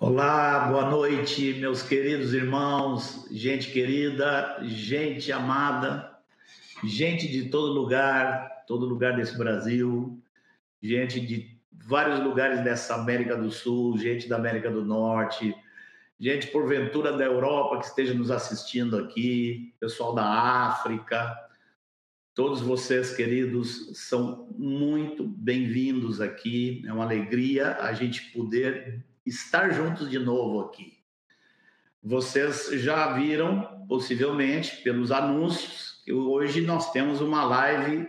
Olá, boa noite, meus queridos irmãos, gente querida, gente amada, gente de todo lugar, todo lugar desse Brasil, gente de vários lugares dessa América do Sul, gente da América do Norte, gente porventura da Europa que esteja nos assistindo aqui, pessoal da África, todos vocês queridos são muito bem-vindos aqui. É uma alegria a gente poder estar juntos de novo aqui. Vocês já viram, possivelmente, pelos anúncios, que hoje nós temos uma live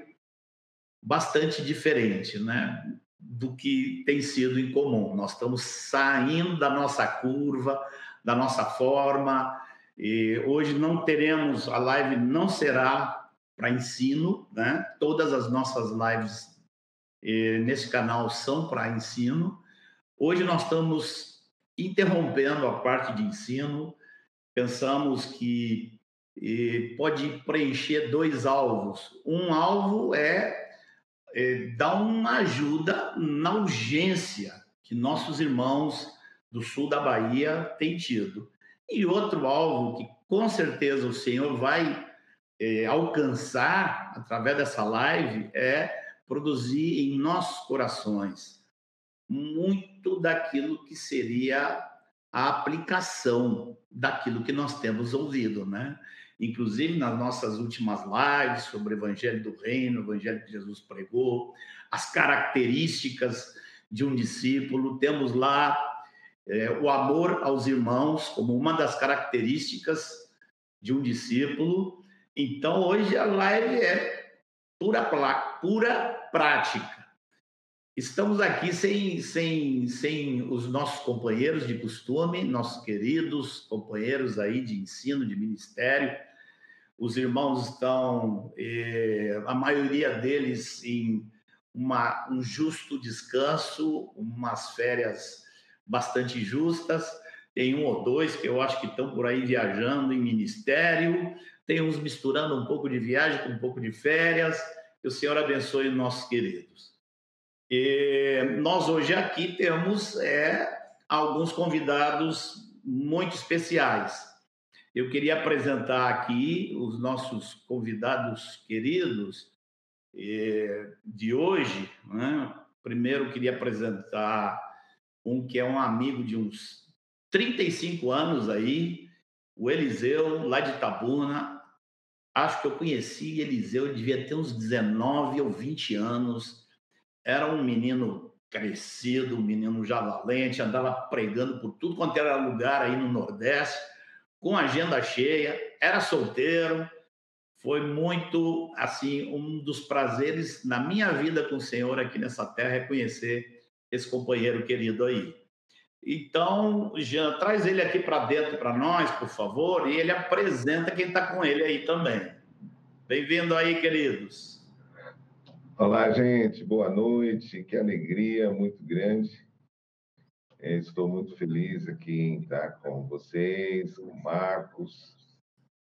bastante diferente, né? Do que tem sido em comum. Nós estamos saindo da nossa curva, da nossa forma. E hoje não teremos, a live não será para ensino, né? Todas as nossas lives eh, nesse canal são para ensino. Hoje nós estamos interrompendo a parte de ensino, pensamos que pode preencher dois alvos. Um alvo é, é dar uma ajuda na urgência que nossos irmãos do sul da Bahia têm tido. E outro alvo que com certeza o Senhor vai é, alcançar através dessa live é produzir em nossos corações muito daquilo que seria a aplicação daquilo que nós temos ouvido, né? Inclusive nas nossas últimas lives sobre o Evangelho do Reino, o Evangelho que Jesus pregou, as características de um discípulo, temos lá é, o amor aos irmãos como uma das características de um discípulo. Então hoje a live é pura, pura prática Estamos aqui sem, sem, sem os nossos companheiros de costume, nossos queridos companheiros aí de ensino, de ministério. Os irmãos estão, eh, a maioria deles, em uma, um justo descanso, umas férias bastante justas. Tem um ou dois que eu acho que estão por aí viajando em ministério. Tem uns misturando um pouco de viagem com um pouco de férias. Que o Senhor abençoe nossos queridos. E nós hoje aqui temos é, alguns convidados muito especiais. Eu queria apresentar aqui os nossos convidados queridos é, de hoje. Né? Primeiro, queria apresentar um que é um amigo de uns 35 anos aí, o Eliseu, lá de Tabuna. Acho que eu conheci Eliseu, devia ter uns 19 ou 20 anos era um menino crescido, um menino já valente, andava pregando por tudo quanto era lugar aí no Nordeste, com agenda cheia, era solteiro. Foi muito, assim, um dos prazeres na minha vida com o Senhor aqui nessa terra é conhecer esse companheiro querido aí. Então, Jean, traz ele aqui para dentro para nós, por favor, e ele apresenta quem está com ele aí também. Bem-vindo aí, queridos. Olá, gente, boa noite, que alegria muito grande. É, estou muito feliz aqui em estar com vocês, com o Marcos.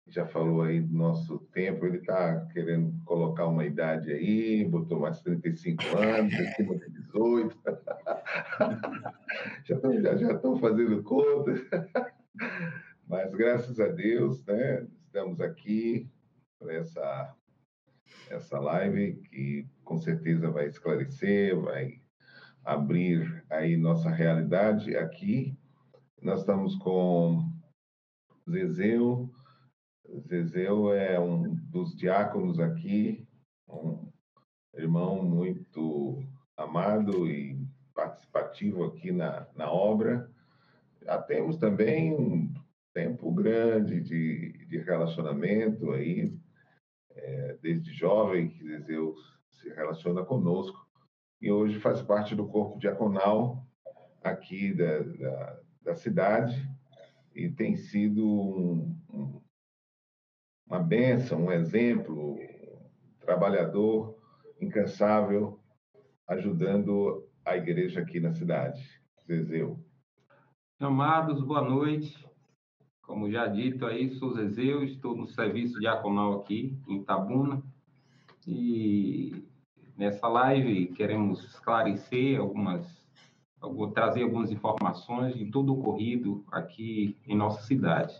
Já falou aí do nosso tempo, ele está querendo colocar uma idade aí, botou mais 35 anos, acima de 18. já estão já, já fazendo contas. Mas graças a Deus, né, estamos aqui para essa essa live que com certeza vai esclarecer, vai abrir aí nossa realidade aqui. Nós estamos com Zezeu. Zezeu é um dos diáconos aqui, um irmão muito amado e participativo aqui na, na obra. Já temos também um tempo grande de, de relacionamento aí, é, desde jovem, que Zezeu se relaciona conosco e hoje faz parte do corpo diaconal aqui da, da, da cidade e tem sido um, um, uma benção, um exemplo, um trabalhador incansável, ajudando a igreja aqui na cidade. Zezeu. Amados, boa noite. Como já dito aí, sou Zezeu, estou no serviço diaconal aqui em Itabuna e nessa live queremos esclarecer algumas vou trazer algumas informações de tudo ocorrido aqui em nossa cidade.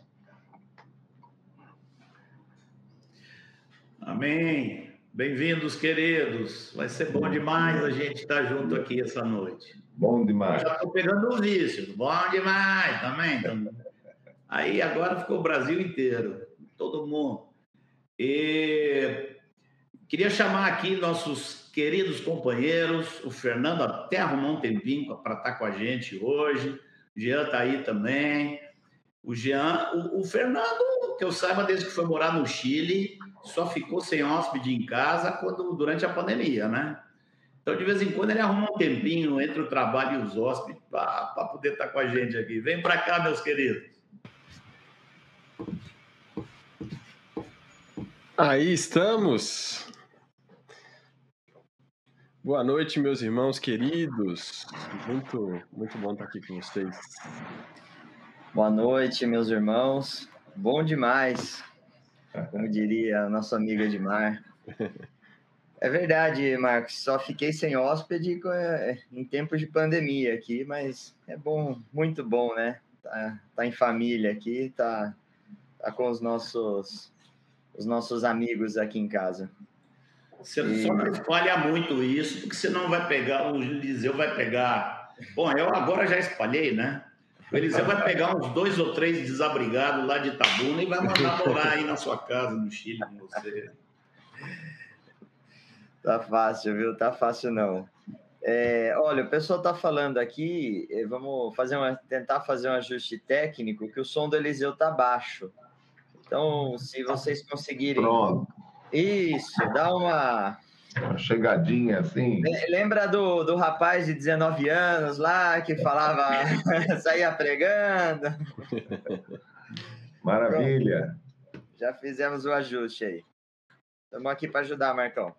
Amém. Bem-vindos, queridos. Vai ser bom demais a gente estar junto aqui essa noite. Bom demais. Eu já estou pegando o vício. Bom demais também. Aí agora ficou o Brasil inteiro, todo mundo. E queria chamar aqui nossos queridos companheiros. O Fernando até arrumou um tempinho para estar com a gente hoje. O Jean está aí também. O Jean, o, o Fernando, que eu saiba, desde que foi morar no Chile, só ficou sem hóspede em casa quando, durante a pandemia, né? Então, de vez em quando, ele arruma um tempinho entre o trabalho e os hóspedes para poder estar com a gente aqui. Vem para cá, meus queridos. Aí estamos. Boa noite, meus irmãos queridos. Muito, muito bom estar aqui com vocês. Boa noite, meus irmãos. Bom demais como diria a nossa amiga Edmar. É verdade, Marcos, só fiquei sem hóspede é, em tempos de pandemia aqui, mas é bom, muito bom, né? Tá, tá em família aqui, tá, tá com os nossos, os nossos amigos aqui em casa. Você e... só não espalha muito isso, porque senão vai pegar, o Liseu vai pegar. Bom, eu agora já espalhei, né? O Eliseu vai pegar uns dois ou três desabrigados lá de Itabuna e vai mandar morar aí na sua casa, no Chile, com você. Tá fácil, viu? Tá fácil não. É, olha, o pessoal tá falando aqui, eh, vamos fazer uma, tentar fazer um ajuste técnico, que o som do Eliseu tá baixo. Então, se vocês conseguirem. Pronto. Isso, dá uma uma chegadinha assim. Lembra do, do rapaz de 19 anos lá que falava, saía pregando? Maravilha. Pronto. Já fizemos o ajuste aí. Estamos aqui para ajudar, Marcão.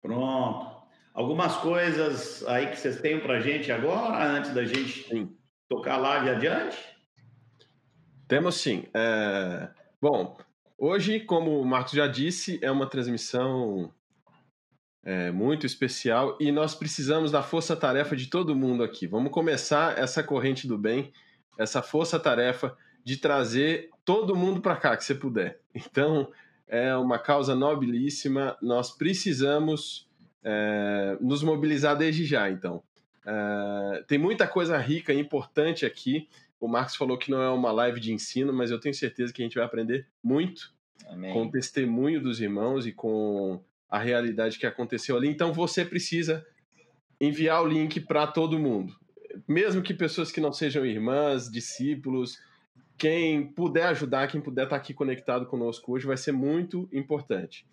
Pronto. Algumas coisas aí que vocês têm para gente agora, antes da gente sim. tocar a live adiante? Temos sim. É... Bom, hoje, como o Marcos já disse, é uma transmissão é, muito especial e nós precisamos da força-tarefa de todo mundo aqui. Vamos começar essa corrente do bem, essa força-tarefa de trazer todo mundo para cá que você puder. Então, é uma causa nobilíssima, nós precisamos é, nos mobilizar desde já, então. É, tem muita coisa rica e importante aqui. O Marcos falou que não é uma live de ensino, mas eu tenho certeza que a gente vai aprender muito Amém. com o testemunho dos irmãos e com a realidade que aconteceu ali. Então você precisa enviar o link para todo mundo, mesmo que pessoas que não sejam irmãs, discípulos, quem puder ajudar, quem puder estar tá aqui conectado conosco hoje vai ser muito importante.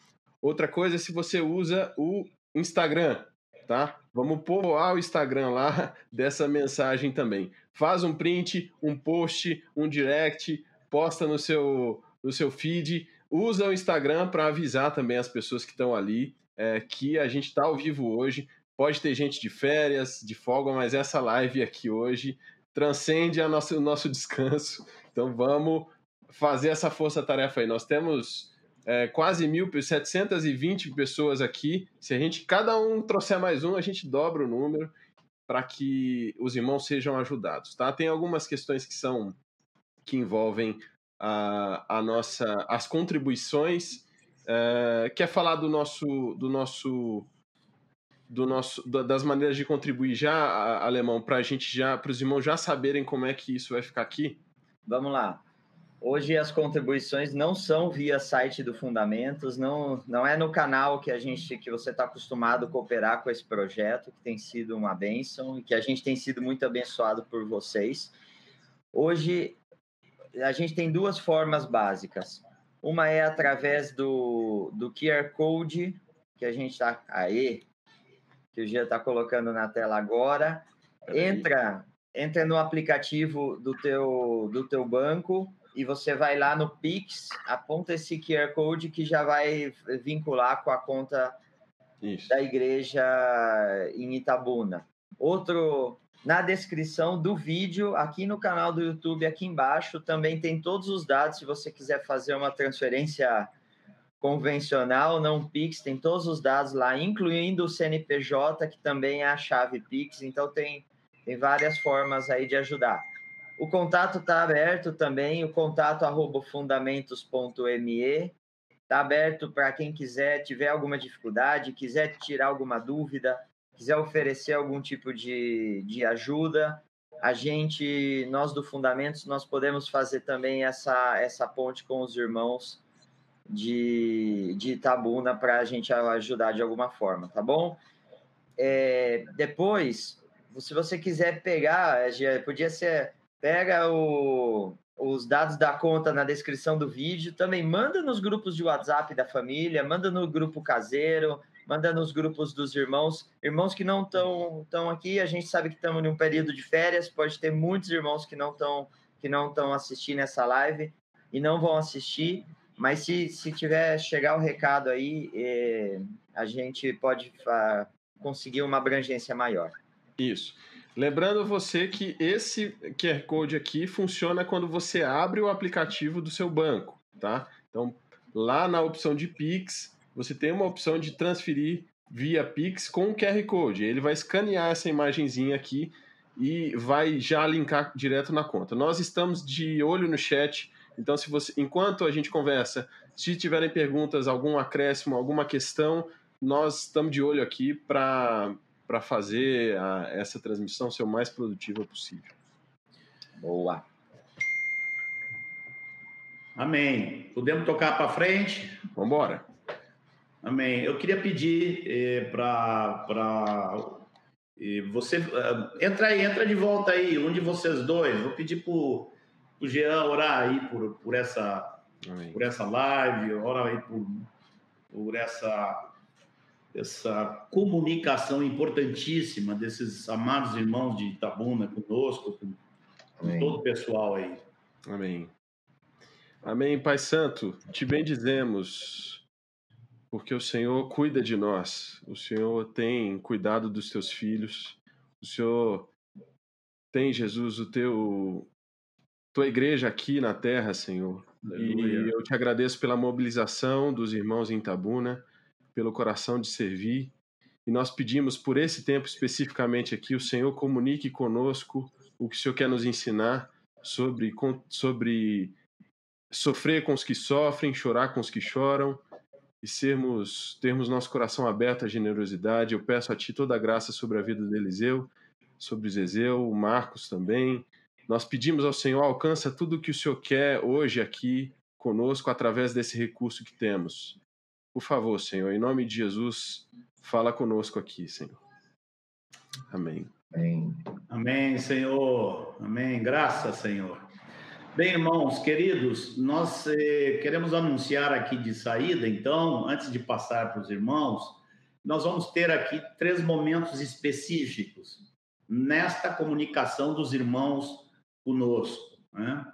Outra coisa é se você usa o Instagram, tá? Vamos povoar o Instagram lá dessa mensagem também. Faz um print, um post, um direct, posta no seu no seu feed Usa o Instagram para avisar também as pessoas que estão ali é, que a gente está ao vivo hoje. Pode ter gente de férias, de folga, mas essa live aqui hoje transcende a nossa, o nosso descanso. Então vamos fazer essa força-tarefa aí. Nós temos é, quase 1.720 pessoas aqui. Se a gente, cada um trouxer mais um, a gente dobra o número para que os irmãos sejam ajudados, tá? Tem algumas questões que são que envolvem a, a nossa, as contribuições. Uh, quer falar do nosso, do nosso, do nosso, das maneiras de contribuir já, alemão, para a gente já, para os irmãos já saberem como é que isso vai ficar aqui? Vamos lá. Hoje as contribuições não são via site do Fundamentos, não, não é no canal que a gente que você está acostumado a cooperar com esse projeto, que tem sido uma bênção e que a gente tem sido muito abençoado por vocês. Hoje a gente tem duas formas básicas. Uma é através do, do QR Code, que a gente está. Aí, que o Gia está colocando na tela agora. Entra, entra no aplicativo do teu, do teu banco e você vai lá no Pix, aponta esse QR Code que já vai vincular com a conta Isso. da igreja em Itabuna. Outro, na descrição do vídeo, aqui no canal do YouTube, aqui embaixo, também tem todos os dados. Se você quiser fazer uma transferência convencional, não Pix, tem todos os dados lá, incluindo o CNPJ, que também é a chave Pix. Então, tem tem várias formas aí de ajudar. O contato está aberto também, o contato arroba fundamentos.me está aberto para quem quiser, tiver alguma dificuldade, quiser tirar alguma dúvida, quiser oferecer algum tipo de, de ajuda, a gente, nós do Fundamentos, nós podemos fazer também essa, essa ponte com os irmãos de, de Itabuna para a gente ajudar de alguma forma, tá bom? É, depois, se você quiser pegar, podia ser, pega o, os dados da conta na descrição do vídeo, também manda nos grupos de WhatsApp da família, manda no grupo caseiro, manda nos grupos dos irmãos, irmãos que não estão aqui, a gente sabe que estamos em um período de férias, pode ter muitos irmãos que não estão que não estão assistindo essa live e não vão assistir, mas se, se tiver chegar o recado aí, eh, a gente pode conseguir uma abrangência maior. Isso. Lembrando você que esse QR Code aqui funciona quando você abre o aplicativo do seu banco, tá? Então, lá na opção de Pix, você tem uma opção de transferir via Pix com o QR Code. Ele vai escanear essa imagenzinha aqui e vai já linkar direto na conta. Nós estamos de olho no chat, então se você, enquanto a gente conversa, se tiverem perguntas, algum acréscimo, alguma questão, nós estamos de olho aqui para para fazer a, essa transmissão ser o mais produtiva possível. Boa. Amém. Podemos tocar para frente? Vamos embora. Amém. Eu queria pedir eh, para eh, você. Uh, entra aí, entra de volta aí, um de vocês dois. Vou pedir para o Jean orar aí por, por, essa, por essa live, orar aí por, por essa, essa comunicação importantíssima desses amados irmãos de Itabuna conosco, com, com todo o pessoal aí. Amém. Amém, Pai Santo, te bendizemos porque o Senhor cuida de nós, o Senhor tem cuidado dos teus filhos, o Senhor tem, Jesus, o teu tua igreja aqui na terra, Senhor. Aleluia. E eu te agradeço pela mobilização dos irmãos em Tabuna, pelo coração de servir. E nós pedimos por esse tempo especificamente aqui, o Senhor comunique conosco o que o Senhor quer nos ensinar sobre, sobre sofrer com os que sofrem, chorar com os que choram, e sermos termos nosso coração aberto à generosidade. Eu peço a Ti toda a graça sobre a vida de Eliseu, sobre Zezeu, o Marcos também. Nós pedimos ao Senhor, alcança tudo o que o Senhor quer hoje aqui conosco através desse recurso que temos. Por favor, Senhor, em nome de Jesus, fala conosco aqui, Senhor. Amém. Amém. Amém, Senhor. Amém. Graças, Senhor. Bem, irmãos queridos, nós eh, queremos anunciar aqui de saída, então, antes de passar para os irmãos, nós vamos ter aqui três momentos específicos nesta comunicação dos irmãos conosco. Né?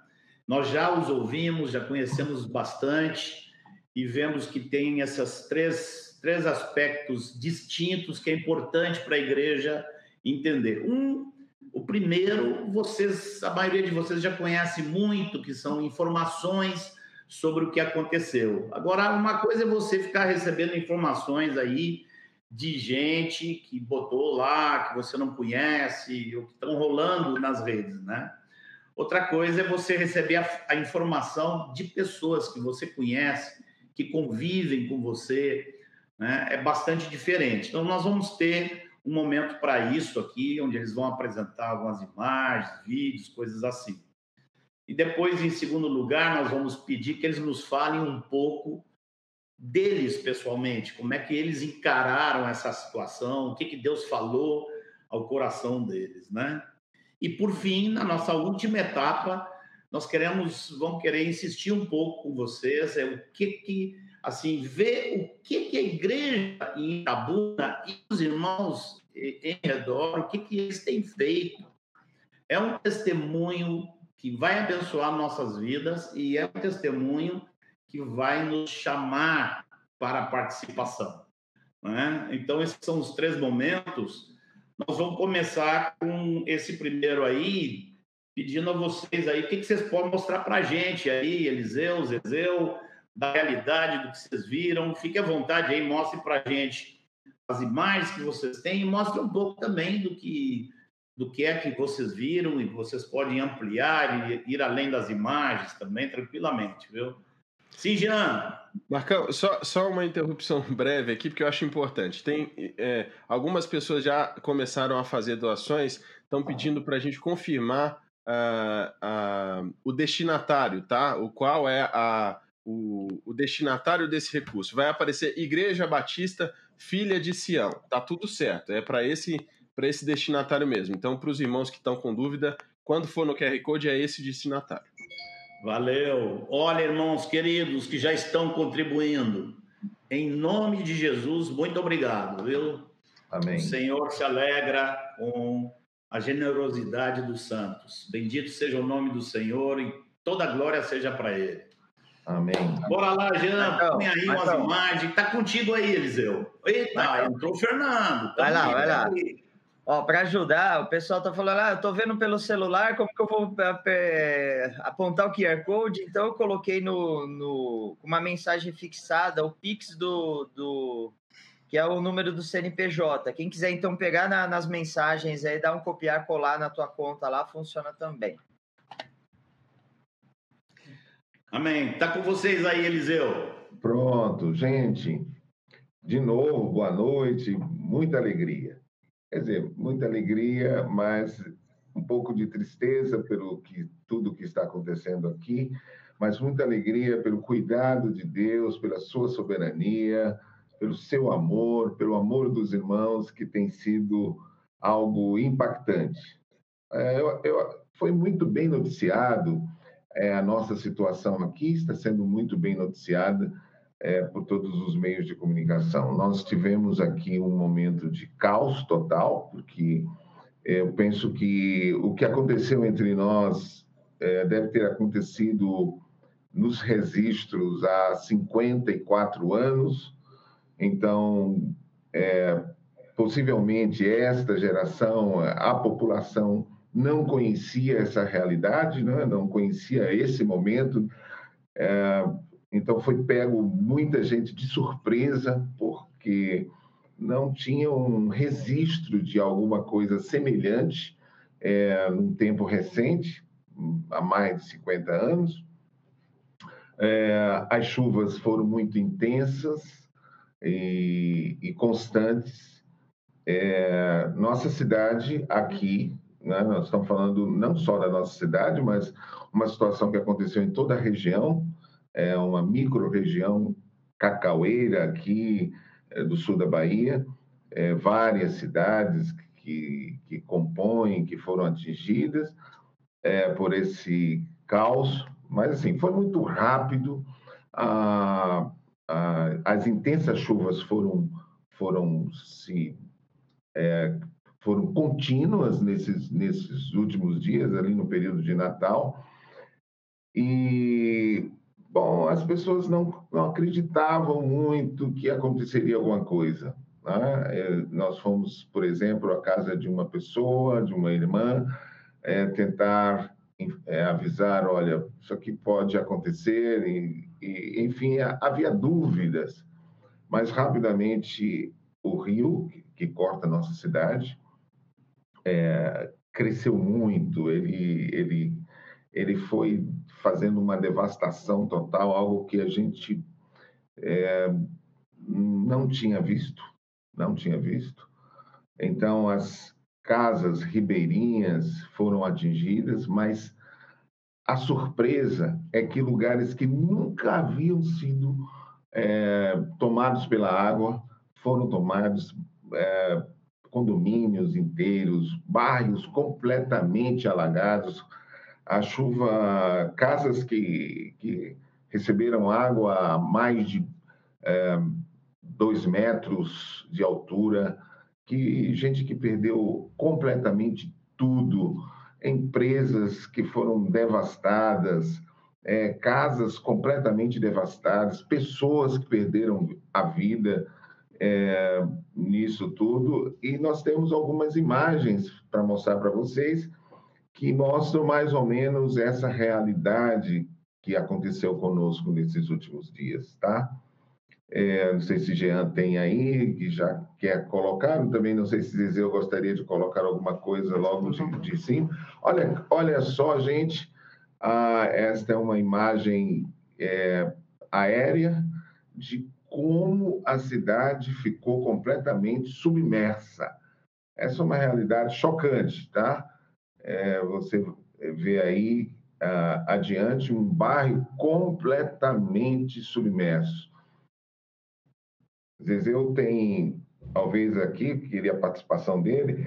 Nós já os ouvimos, já conhecemos bastante e vemos que tem esses três, três aspectos distintos que é importante para a igreja entender. Um o primeiro, vocês, a maioria de vocês já conhece muito, que são informações sobre o que aconteceu. Agora, uma coisa é você ficar recebendo informações aí de gente que botou lá, que você não conhece, ou que estão rolando nas redes, né? Outra coisa é você receber a, a informação de pessoas que você conhece, que convivem com você, né? É bastante diferente. Então, nós vamos ter um momento para isso aqui, onde eles vão apresentar algumas imagens, vídeos, coisas assim. E depois, em segundo lugar, nós vamos pedir que eles nos falem um pouco deles pessoalmente, como é que eles encararam essa situação, o que, que Deus falou ao coração deles, né? E por fim, na nossa última etapa, nós queremos, vamos querer insistir um pouco com vocês, é o que que assim, ver o que, que a igreja em Itabuna e os irmãos em redor, o que, que eles têm feito. É um testemunho que vai abençoar nossas vidas e é um testemunho que vai nos chamar para a participação. Né? Então, esses são os três momentos. Nós vamos começar com esse primeiro aí, pedindo a vocês aí, o que, que vocês podem mostrar para a gente aí, Eliseu, Zezeu, da realidade do que vocês viram. Fique à vontade aí, mostre para a gente as imagens que vocês têm e mostre um pouco também do que do que é que vocês viram e vocês podem ampliar e ir além das imagens também, tranquilamente, viu? Sim, Jean. Marcão, só, só uma interrupção breve aqui, porque eu acho importante. Tem é, algumas pessoas já começaram a fazer doações, estão pedindo para a gente confirmar uh, uh, o destinatário, tá? O qual é a, o, o, destinatário desse recurso. Vai aparecer Igreja Batista Filha de Sião. Tá tudo certo. É para esse para esse destinatário mesmo. Então, para os irmãos que estão com dúvida, quando for no QR Code é esse destinatário. Valeu. Olha, irmãos queridos que já estão contribuindo, em nome de Jesus, muito obrigado, viu? Amém. O Senhor se alegra com a generosidade dos santos. Bendito seja o nome do Senhor e toda glória seja para Ele. Amém. Bora lá, Jean, põe aí umas imagens. Tá contigo aí, Eliseu. Eita, entrou o Fernando. Tá vai lá, vai lá. Aí. Ó, para ajudar, o pessoal tá falando, ah, eu tô vendo pelo celular, como que eu vou é, apontar o QR Code? Então eu coloquei no, no uma mensagem fixada, o Pix do, do que é o número do CNPJ. Quem quiser então pegar na, nas mensagens aí, dar um copiar, colar na tua conta lá, funciona também. Amém. Tá com vocês aí, Eliseu. Pronto, gente. De novo, boa noite, muita alegria. Quer dizer, muita alegria, mas um pouco de tristeza pelo que tudo que está acontecendo aqui, mas muita alegria pelo cuidado de Deus, pela sua soberania, pelo seu amor, pelo amor dos irmãos, que tem sido algo impactante. É, eu, eu, foi muito bem noticiado é, a nossa situação aqui, está sendo muito bem noticiada é, por todos os meios de comunicação. Nós tivemos aqui um momento de caos total, porque eu penso que o que aconteceu entre nós é, deve ter acontecido nos registros há 54 anos. Então, é, possivelmente esta geração, a população não conhecia essa realidade, né? não conhecia esse momento. É, então foi pego muita gente de surpresa, porque não tinha um registro de alguma coisa semelhante é, num tempo recente, há mais de 50 anos. É, as chuvas foram muito intensas e, e constantes. É, nossa cidade aqui, né, nós estamos falando não só da nossa cidade, mas uma situação que aconteceu em toda a região, é uma micro-região cacaueira aqui é, do sul da Bahia, é, várias cidades que, que compõem, que foram atingidas é, por esse caos, mas assim, foi muito rápido, a, a, as intensas chuvas foram, foram se... É, foram contínuas nesses, nesses últimos dias, ali no período de Natal, e Bom, as pessoas não, não acreditavam muito que aconteceria alguma coisa. Né? É, nós fomos, por exemplo, à casa de uma pessoa, de uma irmã, é, tentar é, avisar, olha, isso aqui pode acontecer, e, e, enfim, havia dúvidas, mas rapidamente o rio, que, corta a nossa cidade, é, cresceu muito, ele, ele, ele foi fazendo uma devastação total, algo que a gente é, não tinha visto, não tinha visto. Então, as casas ribeirinhas foram atingidas, mas a surpresa é que lugares que nunca haviam sido é, tomados pela água foram tomados, é, condomínios inteiros, bairros completamente alagados, a chuva, casas que, que receberam água a mais de é, dois metros de altura, que gente que perdeu completamente tudo, empresas que foram devastadas, é, casas completamente devastadas, pessoas que perderam a vida é, nisso tudo. E nós temos algumas imagens para mostrar para vocês que mostram mais ou menos essa realidade que aconteceu conosco nesses últimos dias, tá? É, não sei se Jean tem aí, que já quer colocar. Também não sei se Zezé gostaria de colocar alguma coisa logo de, de cima. Olha, olha só, gente. Ah, esta é uma imagem é, aérea de como a cidade ficou completamente submersa. Essa é uma realidade chocante, tá? É, você vê aí uh, adiante um bairro completamente submerso. Zezeu tem, talvez aqui, queria a participação dele.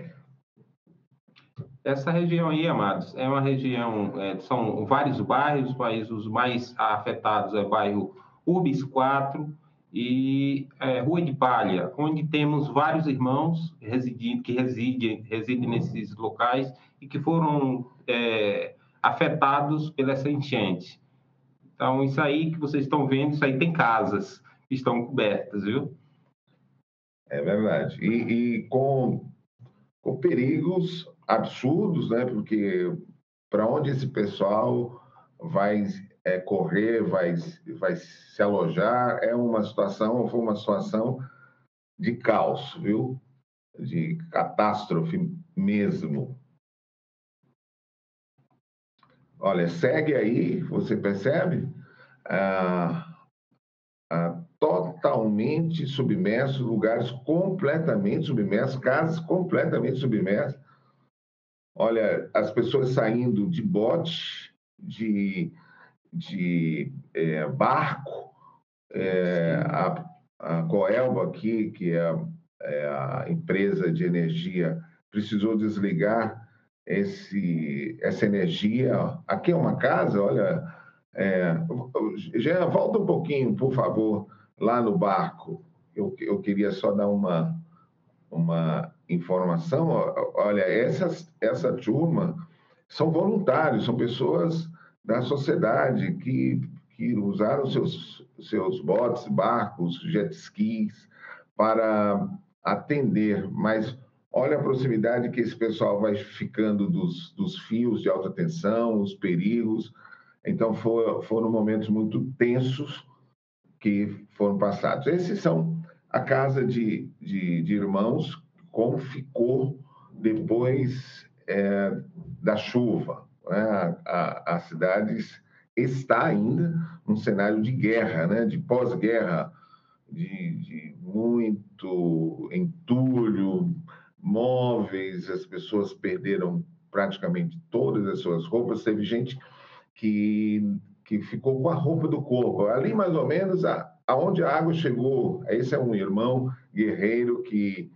Essa região aí, amados, é uma região, é, são vários bairros, mas os mais afetados é o bairro Urbis 4, e é, Rua de Palha, onde temos vários irmãos residindo, que residem, residem nesses locais e que foram é, afetados pela essa enchente. Então, isso aí que vocês estão vendo, isso aí tem casas que estão cobertas, viu? É verdade. E, e com, com perigos absurdos, né? Porque para onde esse pessoal vai é, correr, vai, vai se alojar. É uma situação, foi uma situação de caos, viu? De catástrofe mesmo. Olha, segue aí, você percebe? Ah, ah, totalmente submerso, lugares completamente submersos, casas completamente submersas. Olha, as pessoas saindo de bote, de de é, barco, é, a, a Coelba aqui, que é, é a empresa de energia, precisou desligar esse, essa energia. Aqui é uma casa, olha. É, já volta um pouquinho, por favor, lá no barco. Eu, eu queria só dar uma, uma informação. Olha, essas, essa turma são voluntários, são pessoas da sociedade que, que usaram seus, seus botes, barcos, jet skis para atender, mas olha a proximidade que esse pessoal vai ficando dos, dos fios de alta tensão, os perigos. Então, for, foram momentos muito tensos que foram passados. Esses são a casa de, de, de irmãos, como ficou depois é, da chuva. Né? A, a cidade está ainda num cenário de guerra, né? de pós-guerra, de, de muito entulho, móveis, as pessoas perderam praticamente todas as suas roupas. Teve gente que, que ficou com a roupa do corpo. Ali, mais ou menos, a, aonde a água chegou. Esse é um irmão guerreiro que,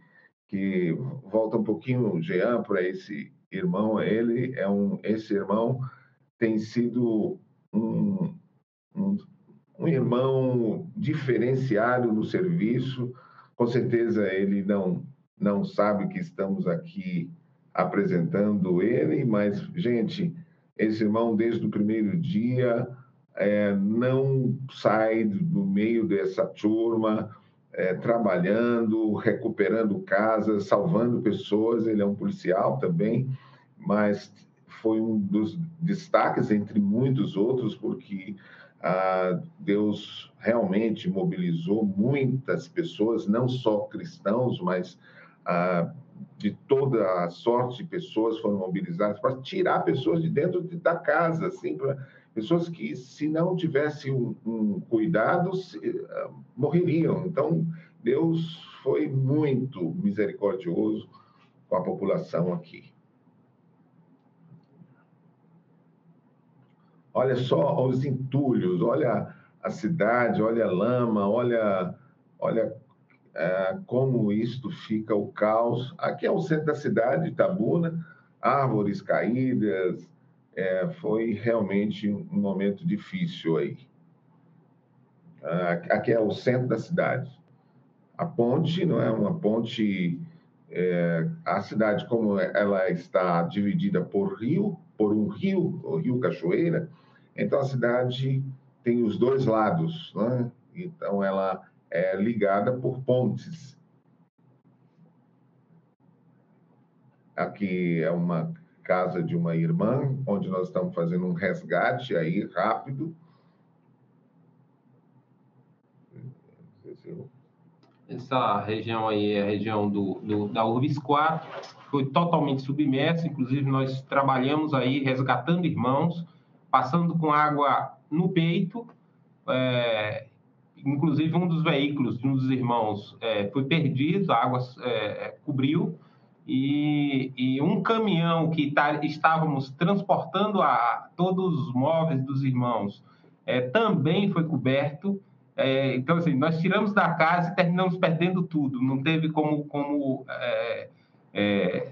que volta um pouquinho, Jean, para esse irmão, ele é um, esse irmão tem sido um, um, um irmão diferenciado no serviço. Com certeza ele não não sabe que estamos aqui apresentando ele, mas gente, esse irmão desde o primeiro dia é, não sai do meio dessa turma, é, trabalhando, recuperando casas, salvando pessoas. Ele é um policial também, mas foi um dos destaques entre muitos outros, porque ah, Deus realmente mobilizou muitas pessoas, não só cristãos, mas ah, de toda a sorte de pessoas foram mobilizadas para tirar pessoas de dentro da casa, assim, para pessoas que, se não tivessem um, um cuidado, se, uh, morreriam. Então, Deus foi muito misericordioso com a população aqui. Olha só os entulhos, olha a cidade, olha a lama, olha, olha é, como isto fica o caos. Aqui é o centro da cidade, Itabuna, árvores caídas, é, foi realmente um momento difícil aí. Aqui é o centro da cidade. A ponte não é uma ponte. É, a cidade, como ela está dividida por rio, por um rio, o Rio Cachoeira, então a cidade tem os dois lados, né? Então ela é ligada por pontes. Aqui é uma casa de uma irmã, onde nós estamos fazendo um resgate aí rápido. Essa região aí é a região do, do da URBS 4, foi totalmente submersa, inclusive nós trabalhamos aí resgatando irmãos, passando com água no peito, é, inclusive um dos veículos de um dos irmãos é, foi perdido, a água é, cobriu, e, e, um caminhão que tá, estávamos transportando a, todos os móveis dos irmãos é, também foi coberto. É, então, assim, nós tiramos da casa e terminamos perdendo tudo. Não teve como, como é, é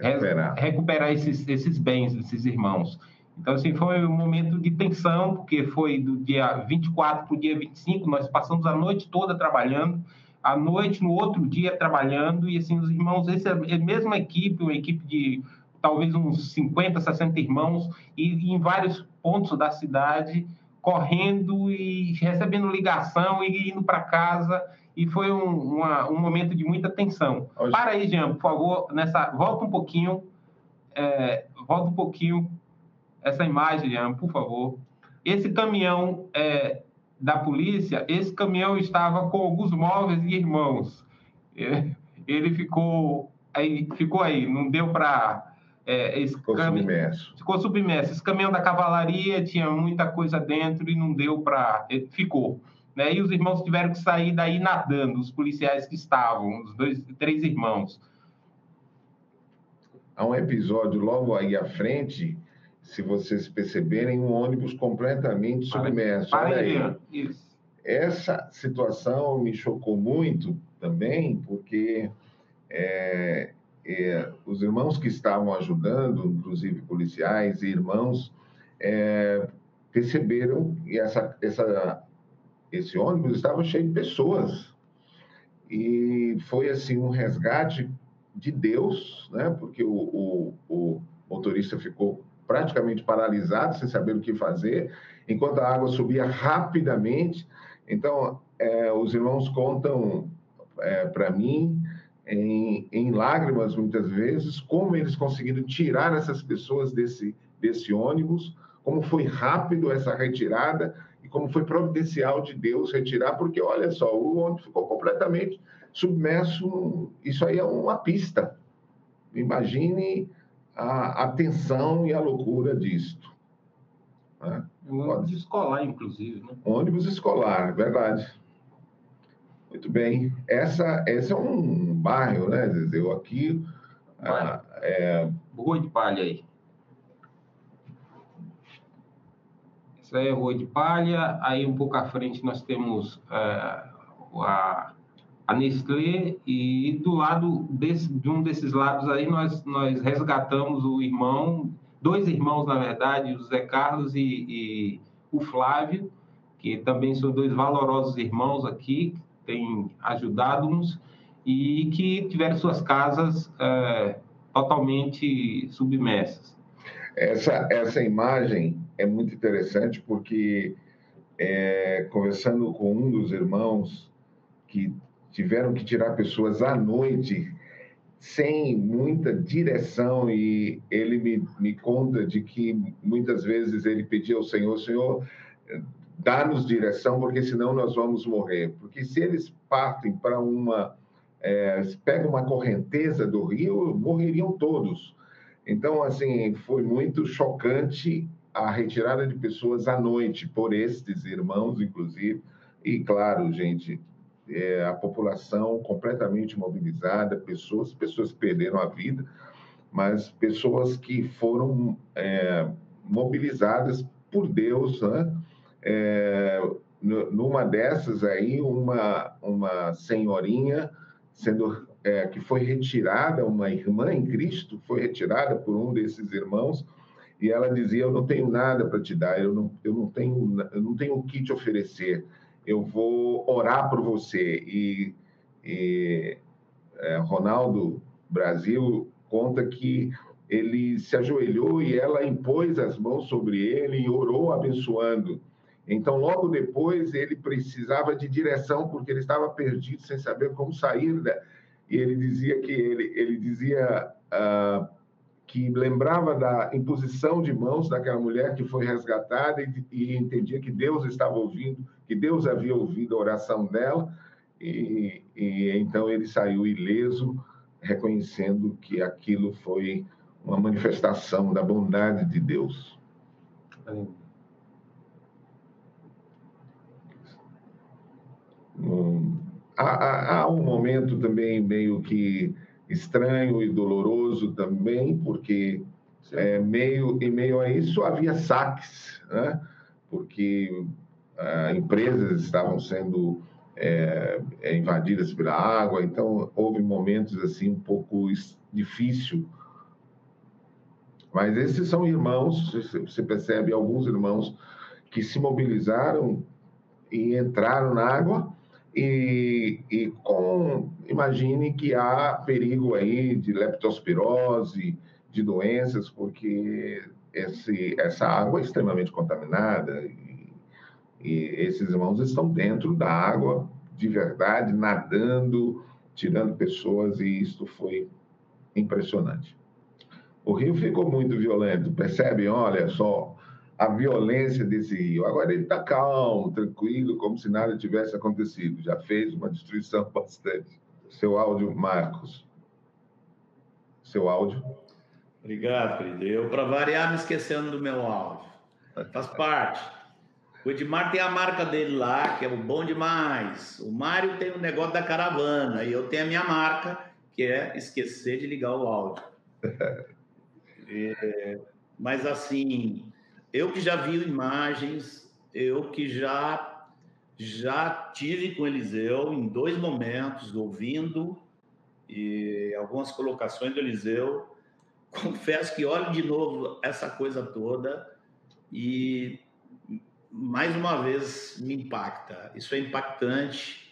recuperar, recuperar esses, esses bens desses irmãos. Então, assim, foi um momento de tensão, porque foi do dia 24 para o dia 25, nós passamos a noite toda trabalhando, à noite, no outro dia, trabalhando, e assim, os irmãos, essa é mesma equipe, uma equipe de talvez uns 50, 60 irmãos, e, e em vários pontos da cidade, correndo e recebendo ligação e indo para casa, e foi um, uma, um momento de muita tensão. Hoje... Para aí, Jean, por favor, nessa, volta um pouquinho, é, volta um pouquinho essa imagem, Jean, por favor. Esse caminhão é, da polícia, esse caminhão estava com alguns móveis e irmãos. É, ele ficou aí, ficou aí, não deu para é, ficou cam... submerso. Ficou submerso. Esse caminhão da cavalaria tinha muita coisa dentro e não deu para. Ficou. Né? E os irmãos tiveram que sair daí nadando, os policiais que estavam, os dois, três irmãos. Há um episódio logo aí à frente se vocês perceberem, um ônibus completamente submerso. Olha aí. Isso. Essa situação me chocou muito também, porque é, é, os irmãos que estavam ajudando, inclusive policiais e irmãos, é, perceberam que essa, essa, esse ônibus estava cheio de pessoas. E foi assim um resgate de Deus, né? porque o, o, o motorista ficou praticamente paralisado, sem saber o que fazer, enquanto a água subia rapidamente. Então, é, os irmãos contam é, para mim, em, em, lágrimas muitas vezes, como eles conseguiram tirar essas pessoas desse, desse ônibus, como foi rápido essa retirada e como foi providencial de Deus retirar, porque olha só, o ônibus ficou completamente submerso. Isso aí é uma pista. Imagine a, a tensão e a loucura disto. Né? Um ônibus escolar, inclusive. Né? Ônibus escolar, verdade. Muito bem. Essa, essa é um bairro, né, Zezeu? Aqui. Ah, é... Rua de Palha aí. Essa é a Rua de Palha. Aí um pouco à frente nós temos é, a a Nestlé e do lado desse, de um desses lados aí nós, nós resgatamos o irmão, dois irmãos na verdade, o Zé Carlos e, e o Flávio, que também são dois valorosos irmãos aqui, que têm ajudado-nos e que tiveram suas casas é, totalmente submersas. Essa, essa imagem é muito interessante porque, é, conversando com um dos irmãos que tiveram que tirar pessoas à noite sem muita direção e ele me, me conta de que muitas vezes ele pedia ao Senhor, Senhor, dá-nos direção, porque senão nós vamos morrer. Porque se eles partem para uma, é, pegam uma correnteza do rio, morreriam todos. Então, assim, foi muito chocante a retirada de pessoas à noite por estes irmãos, inclusive. E, claro, gente, é, a população completamente mobilizada, pessoas, pessoas perderam a vida, mas pessoas que foram é, mobilizadas por Deus, né? É, numa dessas aí, uma, uma senhorinha sendo é, que foi retirada, uma irmã em Cristo foi retirada por um desses irmãos e ela dizia: eu não tenho nada para te dar, eu não, eu não tenho eu não tenho o que te oferecer eu vou orar por você. E, e é, Ronaldo Brasil conta que ele se ajoelhou e ela impôs as mãos sobre ele e orou abençoando. Então, logo depois, ele precisava de direção porque ele estava perdido, sem saber como sair. Da... E ele dizia que ele, ele dizia uh, que lembrava da imposição de mãos daquela mulher que foi resgatada e, e, entendia que Deus estava ouvindo, que Deus havia ouvido a oração dela e, e então ele saiu ileso, reconhecendo que aquilo foi uma manifestação da bondade de Deus. Um, há, há, um momento também meio que estranho e doloroso também, porque é, meio, em meio a isso havia saques, né? porque ah, empresas estavam sendo é, é, invadidas pela água, então houve momentos assim um pouco difícil. Mas esses são irmãos, você percebe alguns irmãos que se mobilizaram e entraram na água e, e com imagine que há perigo aí de leptospirose, de doenças, porque esse, essa água é extremamente contaminada e, e esses irmãos estão dentro da água de verdade, nadando, tirando pessoas, e isto foi impressionante. O rio ficou muito violento, percebem? Olha só a violência desse rio. Agora ele está calmo, tranquilo, como se nada tivesse acontecido. Já fez uma destruição bastante. Seu áudio, Marcos. Seu áudio. Obrigado, querido. Eu, para variar, me esquecendo do meu áudio. Faz parte. O Edmar tem a marca dele lá, que é o bom demais. O Mário tem o um negócio da caravana. E eu tenho a minha marca, que é esquecer de ligar o áudio. É, mas assim, eu que já vi imagens, eu que já já tive com Eliseu em dois momentos, ouvindo e algumas colocações do Eliseu. Confesso que olho de novo essa coisa toda e mais uma vez me impacta. Isso é impactante.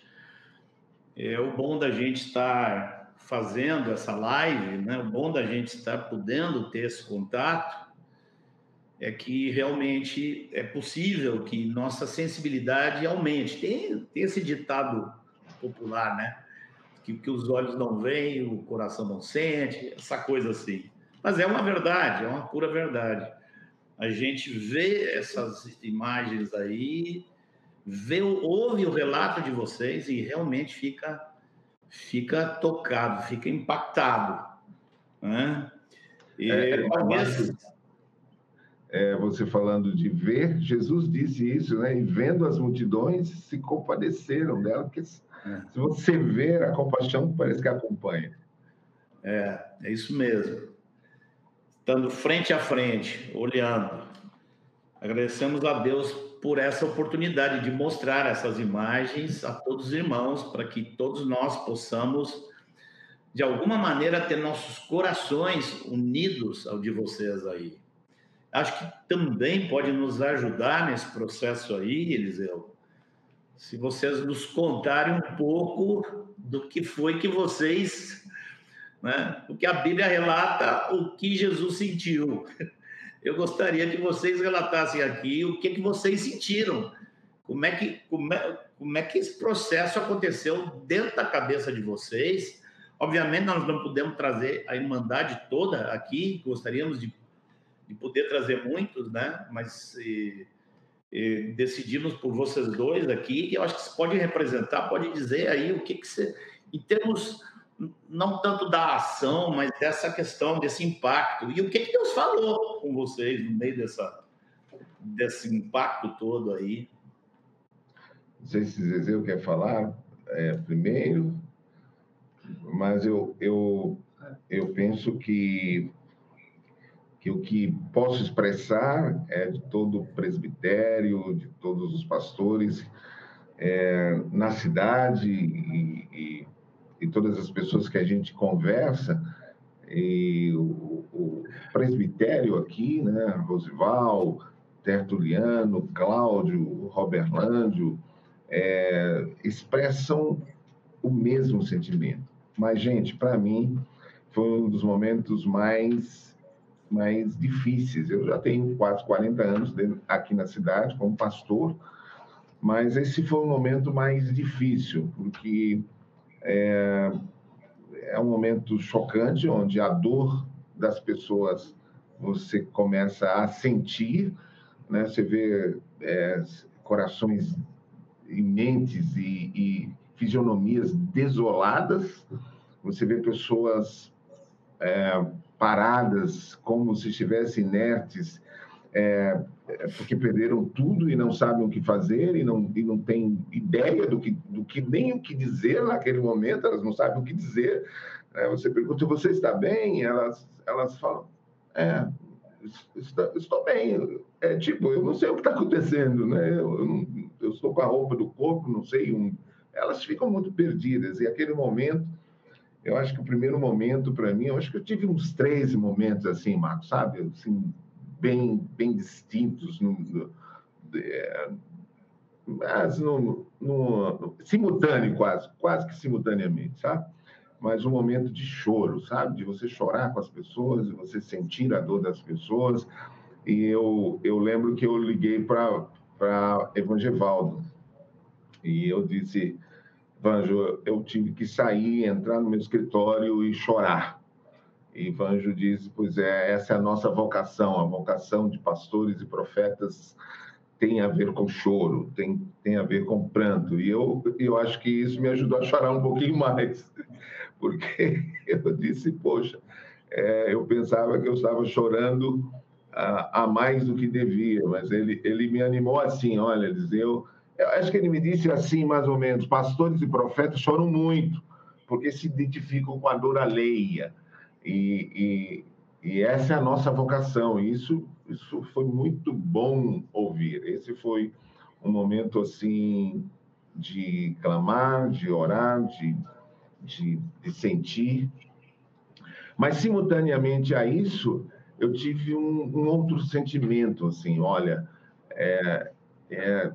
É o bom da gente estar fazendo essa live, né? O bom da gente estar podendo ter esse contato é que realmente é possível que nossa sensibilidade aumente. Tem, tem esse ditado popular, né? Que, que os olhos não veem, o coração não sente, essa coisa assim. Mas é uma verdade, é uma pura verdade a gente vê essas imagens aí, vê, ouve o relato de vocês e realmente fica, fica tocado, fica impactado. Né? E, é, é. É, você falando de ver, Jesus disse isso, né? E vendo as multidões, se compadeceram dela, porque se, é. se você ver a compaixão, parece que acompanha. É, é isso mesmo estando frente a frente, olhando. Agradecemos a Deus por essa oportunidade de mostrar essas imagens a todos os irmãos, para que todos nós possamos, de alguma maneira, ter nossos corações unidos ao de vocês aí. Acho que também pode nos ajudar nesse processo aí, Eliseu, se vocês nos contarem um pouco do que foi que vocês né? Porque a Bíblia relata o que Jesus sentiu. Eu gostaria que vocês relatassem aqui o que, que vocês sentiram. Como é, que, como, é, como é que esse processo aconteceu dentro da cabeça de vocês? Obviamente, nós não podemos trazer a Irmandade toda aqui, gostaríamos de, de poder trazer muitos, né? mas e, e decidimos por vocês dois aqui, e eu acho que você pode representar, pode dizer aí o que, que você, em termos não tanto da ação, mas dessa questão, desse impacto. E o que, que Deus falou com vocês no meio dessa, desse impacto todo aí? Não sei se Zezé quer falar é, primeiro, mas eu, eu, eu penso que, que o que posso expressar é de todo o presbitério, de todos os pastores é, na cidade e, e e todas as pessoas que a gente conversa, e o, o presbitério aqui, né, Rosival, Tertuliano, Cláudio, Roberlândio, é, expressam o mesmo sentimento. Mas, gente, para mim, foi um dos momentos mais, mais difíceis. Eu já tenho quase 40 anos aqui na cidade como pastor, mas esse foi o momento mais difícil, porque é, é um momento chocante, onde a dor das pessoas você começa a sentir, né? Você vê é, corações e mentes e, e fisionomias desoladas, você vê pessoas é, paradas, como se estivessem inertes, é, porque perderam tudo e não sabem o que fazer e não, e não têm ideia do que, do que nem o que dizer naquele momento, elas não sabem o que dizer. É, você pergunta, você está bem? Elas, elas falam, é, estou, estou bem. É tipo, eu não sei o que está acontecendo, né? Eu, eu, eu, estou com a roupa do corpo, não sei. Um... Elas ficam muito perdidas e aquele momento eu acho que o primeiro momento para mim, eu acho que eu tive uns três momentos assim, Marcos, sabe? Assim, bem, bem distintos, no, no, é, mas no, no, simultâneo quase, quase que simultaneamente, sabe? Mas um momento de choro, sabe? De você chorar com as pessoas, de você sentir a dor das pessoas. E eu, eu lembro que eu liguei para Evangevaldo e eu disse, Vanjo, eu tive que sair, entrar no meu escritório e chorar. E Vanjo disse, pois é, essa é a nossa vocação, a vocação de pastores e profetas tem a ver com choro, tem, tem a ver com pranto. E eu, eu acho que isso me ajudou a chorar um pouquinho mais, porque eu disse, poxa, é, eu pensava que eu estava chorando a, a, mais do que devia, mas ele, ele me animou assim, olha, Eliseu, eu acho que ele me disse assim, mais ou menos: pastores e profetas choram muito, porque se identificam com a dor alheia. E, e, e essa é a nossa vocação. Isso, isso foi muito bom ouvir. Esse foi um momento assim de clamar, de orar, de, de, de sentir. Mas, simultaneamente a isso, eu tive um, um outro sentimento, assim, olha, é, é,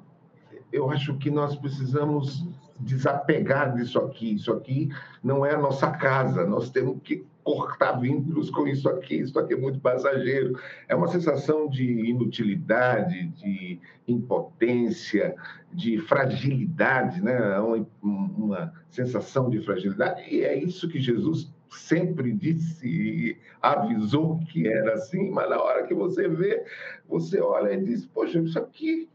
eu acho que nós precisamos desapegar disso aqui. Isso aqui não é a nossa casa, nós temos que cortar vínculos com isso aqui. Isso aqui é muito passageiro. É uma sensação de inutilidade, de impotência, de fragilidade, né? uma, uma sensação de fragilidade. E é isso que Jesus sempre disse e avisou que era assim, mas na hora que você vê, você olha e diz: Poxa, isso aqui,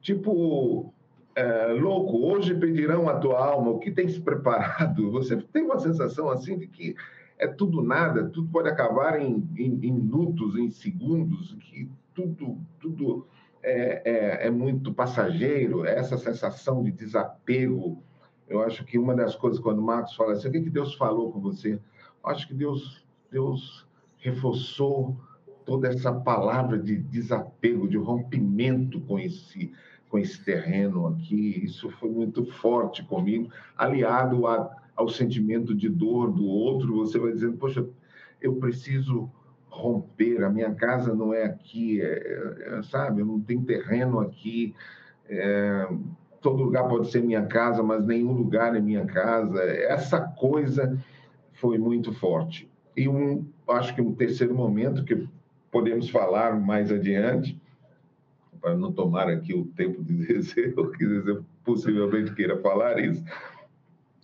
tipo, é, louco, hoje pedirão a tua alma, o que tens preparado? Você tem uma sensação assim de que é tudo nada, tudo pode acabar em, em, minutos, em segundos, que tudo, tudo é, é, é, muito passageiro, essa sensação de desapego. Eu acho que uma das coisas, quando o Marcos fala assim, o que, que Deus falou com você? Eu acho que Deus, Deus reforçou toda essa palavra de desapego, de rompimento com esse com esse terreno aqui. Isso foi muito forte comigo, aliado a, ao sentimento de dor do outro. Você vai dizendo, poxa, eu preciso romper, a minha casa não é aqui, é, é, sabe? Eu não tenho terreno aqui. É, todo lugar pode ser minha casa, mas nenhum lugar é minha casa. Essa coisa foi muito forte. E um, acho que um terceiro momento que podemos falar mais adiante para não tomar aqui o tempo de dizer o que você possivelmente queira falar isso.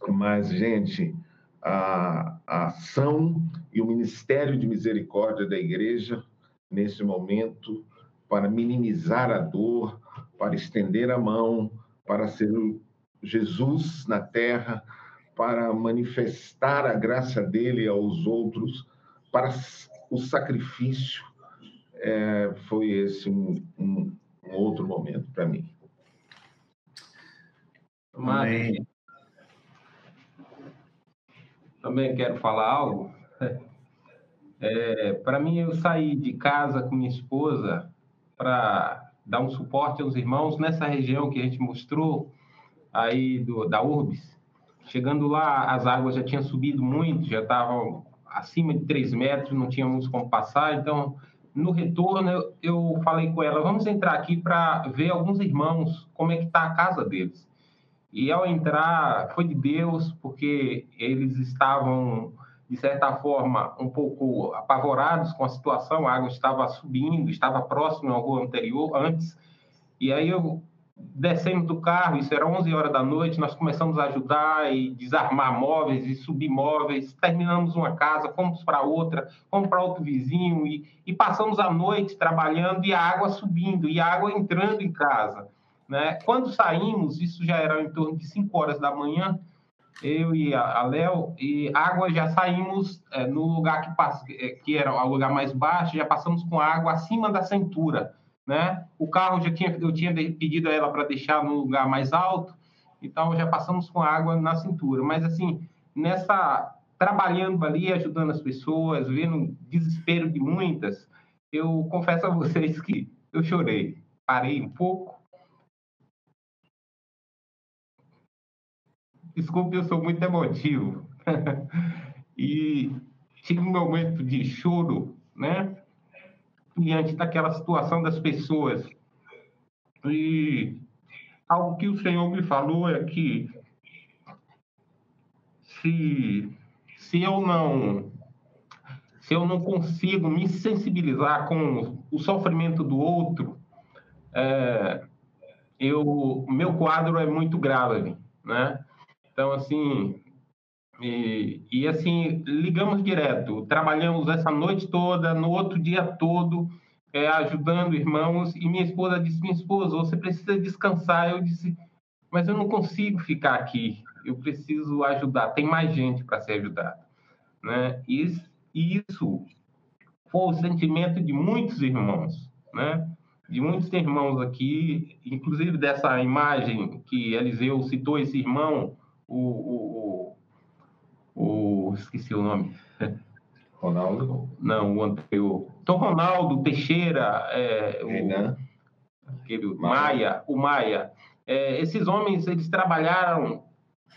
Mas, gente, a, a ação e o ministério de misericórdia da igreja, nesse momento, para minimizar a dor, para estender a mão, para ser Jesus na terra, para manifestar a graça dele aos outros, para o sacrifício, é, foi esse um, um, um outro momento para mim. Amém. Também quero falar algo. É, para mim, eu saí de casa com minha esposa para dar um suporte aos irmãos nessa região que a gente mostrou aí do, da Urbis. Chegando lá, as águas já tinham subido muito, já estavam acima de 3 metros, não tínhamos como passar, então no retorno, eu, eu falei com ela, vamos entrar aqui para ver alguns irmãos, como é que está a casa deles. E ao entrar, foi de Deus, porque eles estavam, de certa forma, um pouco apavorados com a situação, a água estava subindo, estava próximo ao rua anterior, antes, e aí eu descemos do carro, isso era 11 horas da noite, nós começamos a ajudar e desarmar móveis e subir móveis, terminamos uma casa, fomos para outra, fomos para outro vizinho e, e, passamos a noite trabalhando e a água subindo e a água entrando em casa. Né? Quando saímos, isso já era em torno de 5 horas da manhã, eu e a Léo, e água já saímos é, no lugar que. É, que era o lugar mais baixo, já passamos com água acima da cintura. Né? O carro já tinha, eu tinha pedido a ela para deixar no lugar mais alto, então já passamos com água na cintura. Mas assim, nessa trabalhando ali, ajudando as pessoas, vendo o desespero de muitas, eu confesso a vocês que eu chorei. Parei um pouco. Desculpe, eu sou muito emotivo. e tive um momento de choro, né? Diante daquela situação das pessoas. E algo que o Senhor me falou é que se, se eu não se eu não consigo me sensibilizar com o sofrimento do outro, é, eu, meu quadro é muito grave, né? Então, assim, e, e, assim, ligamos direto, trabalhamos essa noite toda, no outro dia todo, é, ajudando irmãos, e minha esposa disse, minha esposa, você precisa descansar. Eu disse, mas eu não consigo ficar aqui, eu preciso ajudar, tem mais gente para ser ajudada. Né? Isso, isso foi o sentimento de muitos irmãos, né? de muitos irmãos aqui, inclusive dessa imagem que Eliseu citou, esse irmão, o, o, o, esqueci o nome. Ronaldo? Não, o anterior. Então, Ronaldo, Teixeira, é, o, aquele, Maia. Maia, o Maia. É, esses homens, eles trabalharam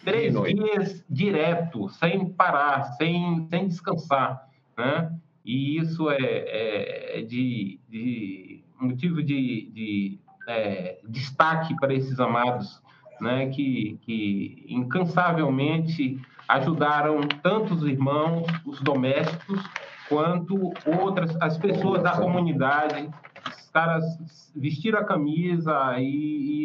três dias direto, sem parar, sem, sem descansar, né? E isso é, é, é de, de motivo de, de é, destaque para esses amados, né? Que, que incansavelmente ajudaram tanto os irmãos, os domésticos, quanto outras, as pessoas da comunidade. Os caras vestiram a camisa e,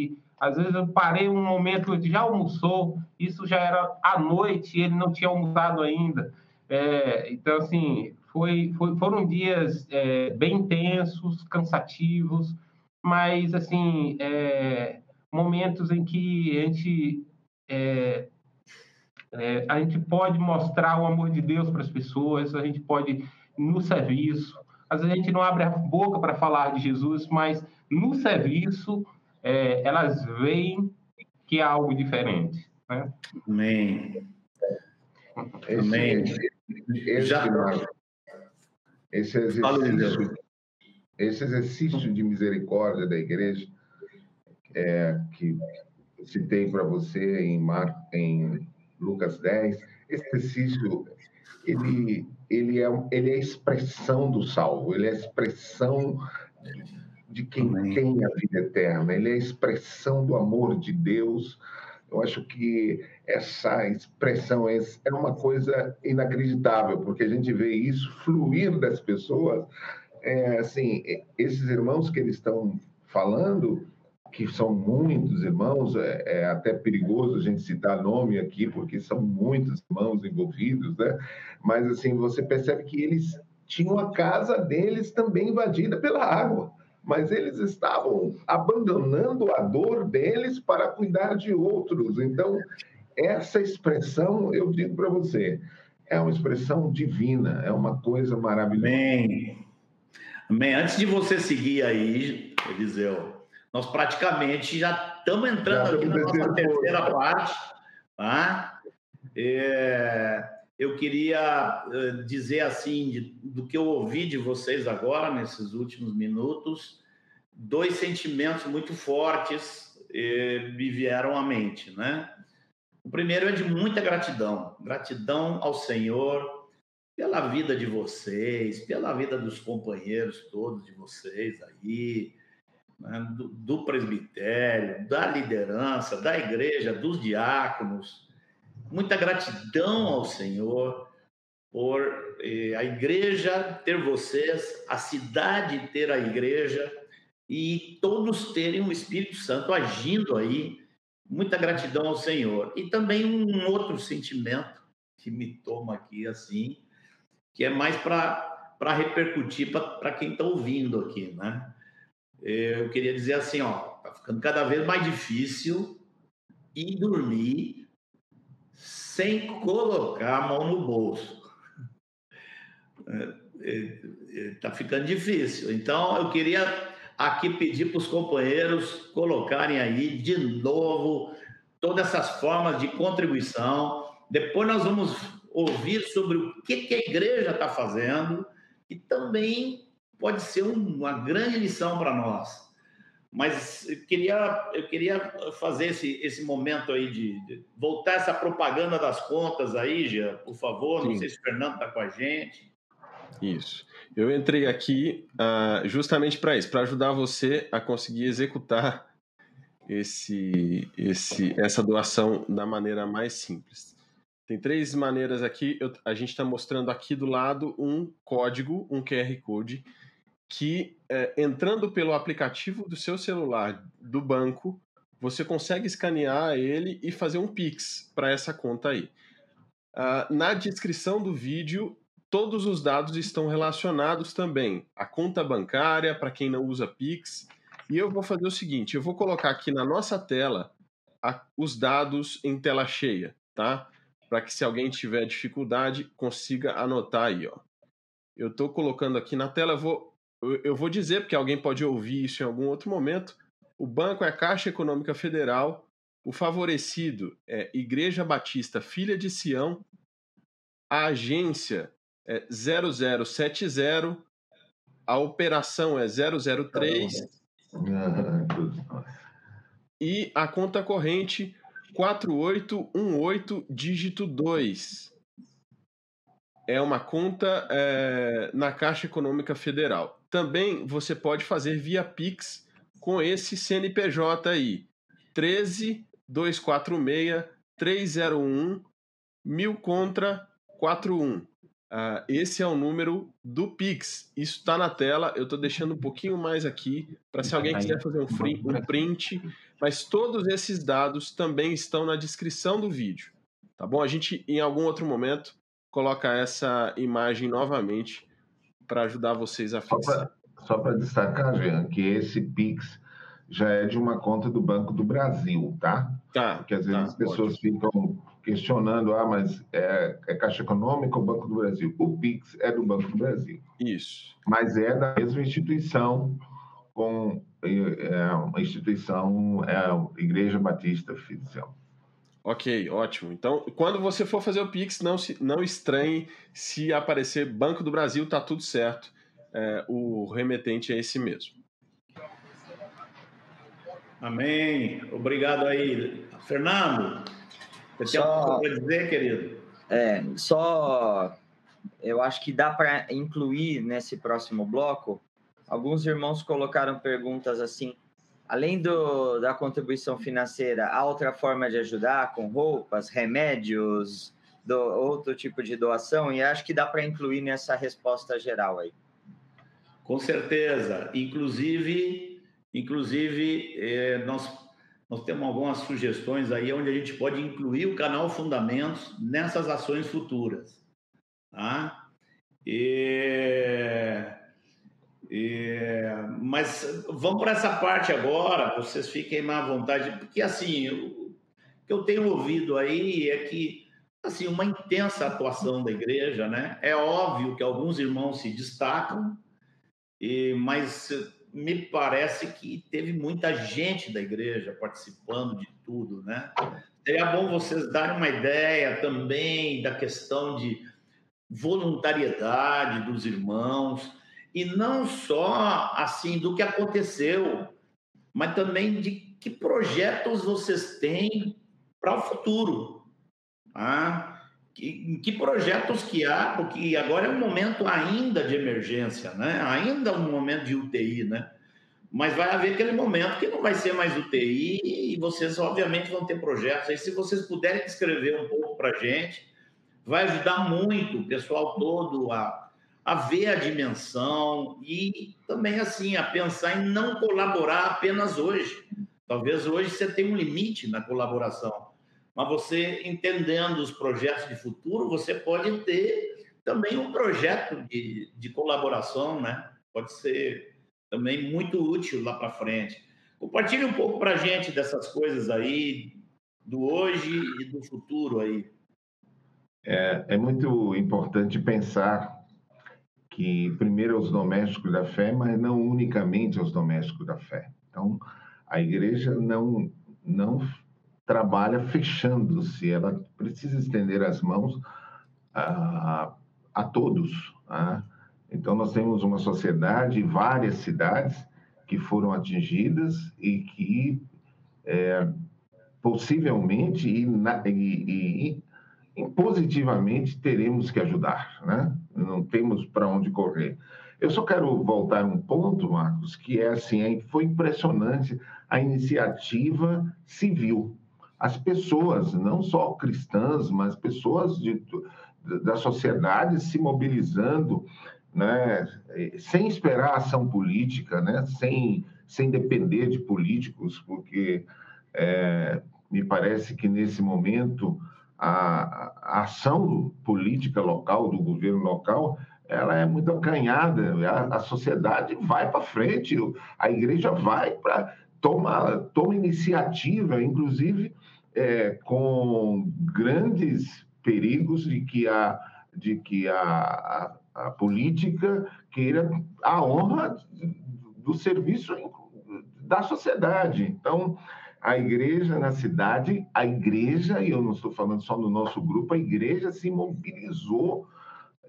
e às vezes eu parei um momento, ele já almoçou, isso já era à noite, ele não tinha almoçado ainda. É, então, assim, foi, foi, foram dias é, bem intensos, cansativos, mas, assim, é, momentos em que a gente, é, a gente pode mostrar o amor de Deus para as pessoas, a gente pode, no serviço, às vezes a gente não abre a boca para falar de Jesus, mas no serviço é, elas veem que é algo diferente. Né? Amém. Esse, Amém. Esse, esse, Já... esse exercício, esse exercício de misericórdia da igreja é, que citei para você em, Mar, em Lucas 10, esse exercício ele, ele, é, ele é a expressão do salvo, ele é a expressão de quem Amém. tem a vida eterna, ele é a expressão do amor de Deus. Eu acho que essa expressão é, é uma coisa inacreditável, porque a gente vê isso fluir das pessoas. É, assim, esses irmãos que eles estão falando, que são muitos irmãos, é, é, até perigoso a gente citar nome aqui, porque são muitos irmãos envolvidos, né? Mas, assim, você percebe que eles tinham a casa deles também invadida pela água mas eles estavam abandonando a dor deles para cuidar de outros. Então, essa expressão, eu digo para você, é uma expressão divina, é uma coisa maravilhosa. Amém. Amém. Antes de você seguir aí, Eliseu, nós praticamente já estamos entrando já aqui na nossa terceira parte, tá? É, eu queria eh, dizer assim, de, do que eu ouvi de vocês agora, nesses últimos minutos, dois sentimentos muito fortes eh, me vieram à mente, né? O primeiro é de muita gratidão, gratidão ao Senhor pela vida de vocês, pela vida dos companheiros todos de vocês aí, né? do, do presbitério, da liderança, da igreja, dos diáconos, muita gratidão ao Senhor por eh, a igreja ter vocês, a cidade ter a igreja e todos terem o Espírito Santo agindo aí. Muita gratidão ao Senhor. E também um outro sentimento que me toma aqui assim, que é mais para repercutir para quem está ouvindo aqui, né? Eu queria dizer assim, ó, tá ficando cada vez mais difícil ir dormir sem colocar a mão no bolso. Está é, é, é, ficando difícil. Então, eu queria aqui pedir para os companheiros colocarem aí de novo todas essas formas de contribuição. Depois nós vamos ouvir sobre o que, que a igreja está fazendo, e também pode ser uma grande lição para nós. Mas eu queria, eu queria fazer esse, esse momento aí de, de voltar essa propaganda das contas aí, Gia, por favor. Sim. Não sei se o Fernando está com a gente. Isso. Eu entrei aqui uh, justamente para isso, para ajudar você a conseguir executar esse, esse, essa doação da maneira mais simples. Tem três maneiras aqui. Eu, a gente está mostrando aqui do lado um código, um QR Code, que é, entrando pelo aplicativo do seu celular do banco, você consegue escanear ele e fazer um Pix para essa conta aí. Uh, na descrição do vídeo todos os dados estão relacionados também. A conta bancária, para quem não usa Pix. E eu vou fazer o seguinte: eu vou colocar aqui na nossa tela a, os dados em tela cheia, tá? Para que se alguém tiver dificuldade, consiga anotar aí, ó. Eu estou colocando aqui na tela, vou, eu vou dizer, porque alguém pode ouvir isso em algum outro momento. O banco é a Caixa Econômica Federal, o favorecido é Igreja Batista Filha de Sião, a agência é 0070, a operação é 003 e a conta corrente 4818 dígito 2. É uma conta é, na Caixa Econômica Federal. Também você pode fazer via Pix com esse CNPJ aí. 13 246 301 1000 contra 41. Uh, esse é o número do Pix. Isso está na tela. Eu estou deixando um pouquinho mais aqui para se alguém quiser fazer um, free, um print. Mas todos esses dados também estão na descrição do vídeo. Tá bom? A gente, em algum outro momento, coloca essa imagem novamente para ajudar vocês a fixar. Só para destacar, Jean, que esse Pix já é de uma conta do Banco do Brasil, tá? Tá. Porque às vezes tá, as pessoas pode. ficam questionando, ah, mas é, é, Caixa Econômica ou Banco do Brasil? O PIX é do Banco do Brasil. Isso. Mas é da mesma instituição, com é, uma instituição, é a Igreja Batista Fidicial. Ok, ótimo. Então, quando você for fazer o Pix, não, se, não estranhe se aparecer Banco do Brasil, tá tudo certo. É, o remetente é esse mesmo. Amém. Obrigado aí. Fernando, você só, tem algo para dizer, querido? É, só eu acho que dá para incluir nesse próximo bloco. Alguns irmãos colocaram perguntas assim. Além do, da contribuição financeira, há outra forma de ajudar com roupas, remédios, do, outro tipo de doação? E acho que dá para incluir nessa resposta geral aí. Com certeza. Inclusive, inclusive é, nós nós temos algumas sugestões aí onde a gente pode incluir o canal Fundamentos nessas ações futuras. Tá? E, e, mas vamos para essa parte agora, vocês fiquem mais à vontade, porque assim, o que eu tenho ouvido aí é que assim, uma intensa atuação da igreja, né? É óbvio que alguns irmãos se destacam, e, mas me parece que teve muita gente da igreja participando de tudo, né? Seria bom vocês darem uma ideia também da questão de voluntariedade dos irmãos e não só assim do que aconteceu, mas também de que projetos vocês têm para o futuro. Ah, que, que projetos que há, porque agora é um momento ainda de emergência, né? ainda um momento de UTI, né? mas vai haver aquele momento que não vai ser mais UTI e vocês, obviamente, vão ter projetos. Aí, se vocês puderem escrever um pouco para a gente, vai ajudar muito o pessoal todo a, a ver a dimensão e também, assim, a pensar em não colaborar apenas hoje. Talvez hoje você tenha um limite na colaboração mas você entendendo os projetos de futuro, você pode ter também um projeto de, de colaboração, né? Pode ser também muito útil lá para frente. Compartilhe um pouco para a gente dessas coisas aí, do hoje e do futuro aí. É, é muito importante pensar que, primeiro, aos domésticos da fé, mas não unicamente aos domésticos da fé. Então, a igreja não, não trabalha fechando-se, ela precisa estender as mãos a, a todos. Tá? Então, nós temos uma sociedade, várias cidades que foram atingidas e que é, possivelmente e, e, e, positivamente teremos que ajudar, né? Não temos para onde correr. Eu só quero voltar um ponto, Marcos, que é assim, foi impressionante a iniciativa civil. As pessoas, não só cristãs, mas pessoas de, da sociedade se mobilizando, né, sem esperar ação política, né, sem, sem depender de políticos, porque é, me parece que nesse momento a, ação política local, do governo local, ela é muito acanhada, a, a sociedade vai para frente, a igreja vai para toma, toma iniciativa, inclusive é, com grandes perigos de que a, de que a, a, a política queira a honra do serviço da sociedade. Então, a igreja na cidade, a igreja, e eu não estou falando só no nosso grupo, a igreja se mobilizou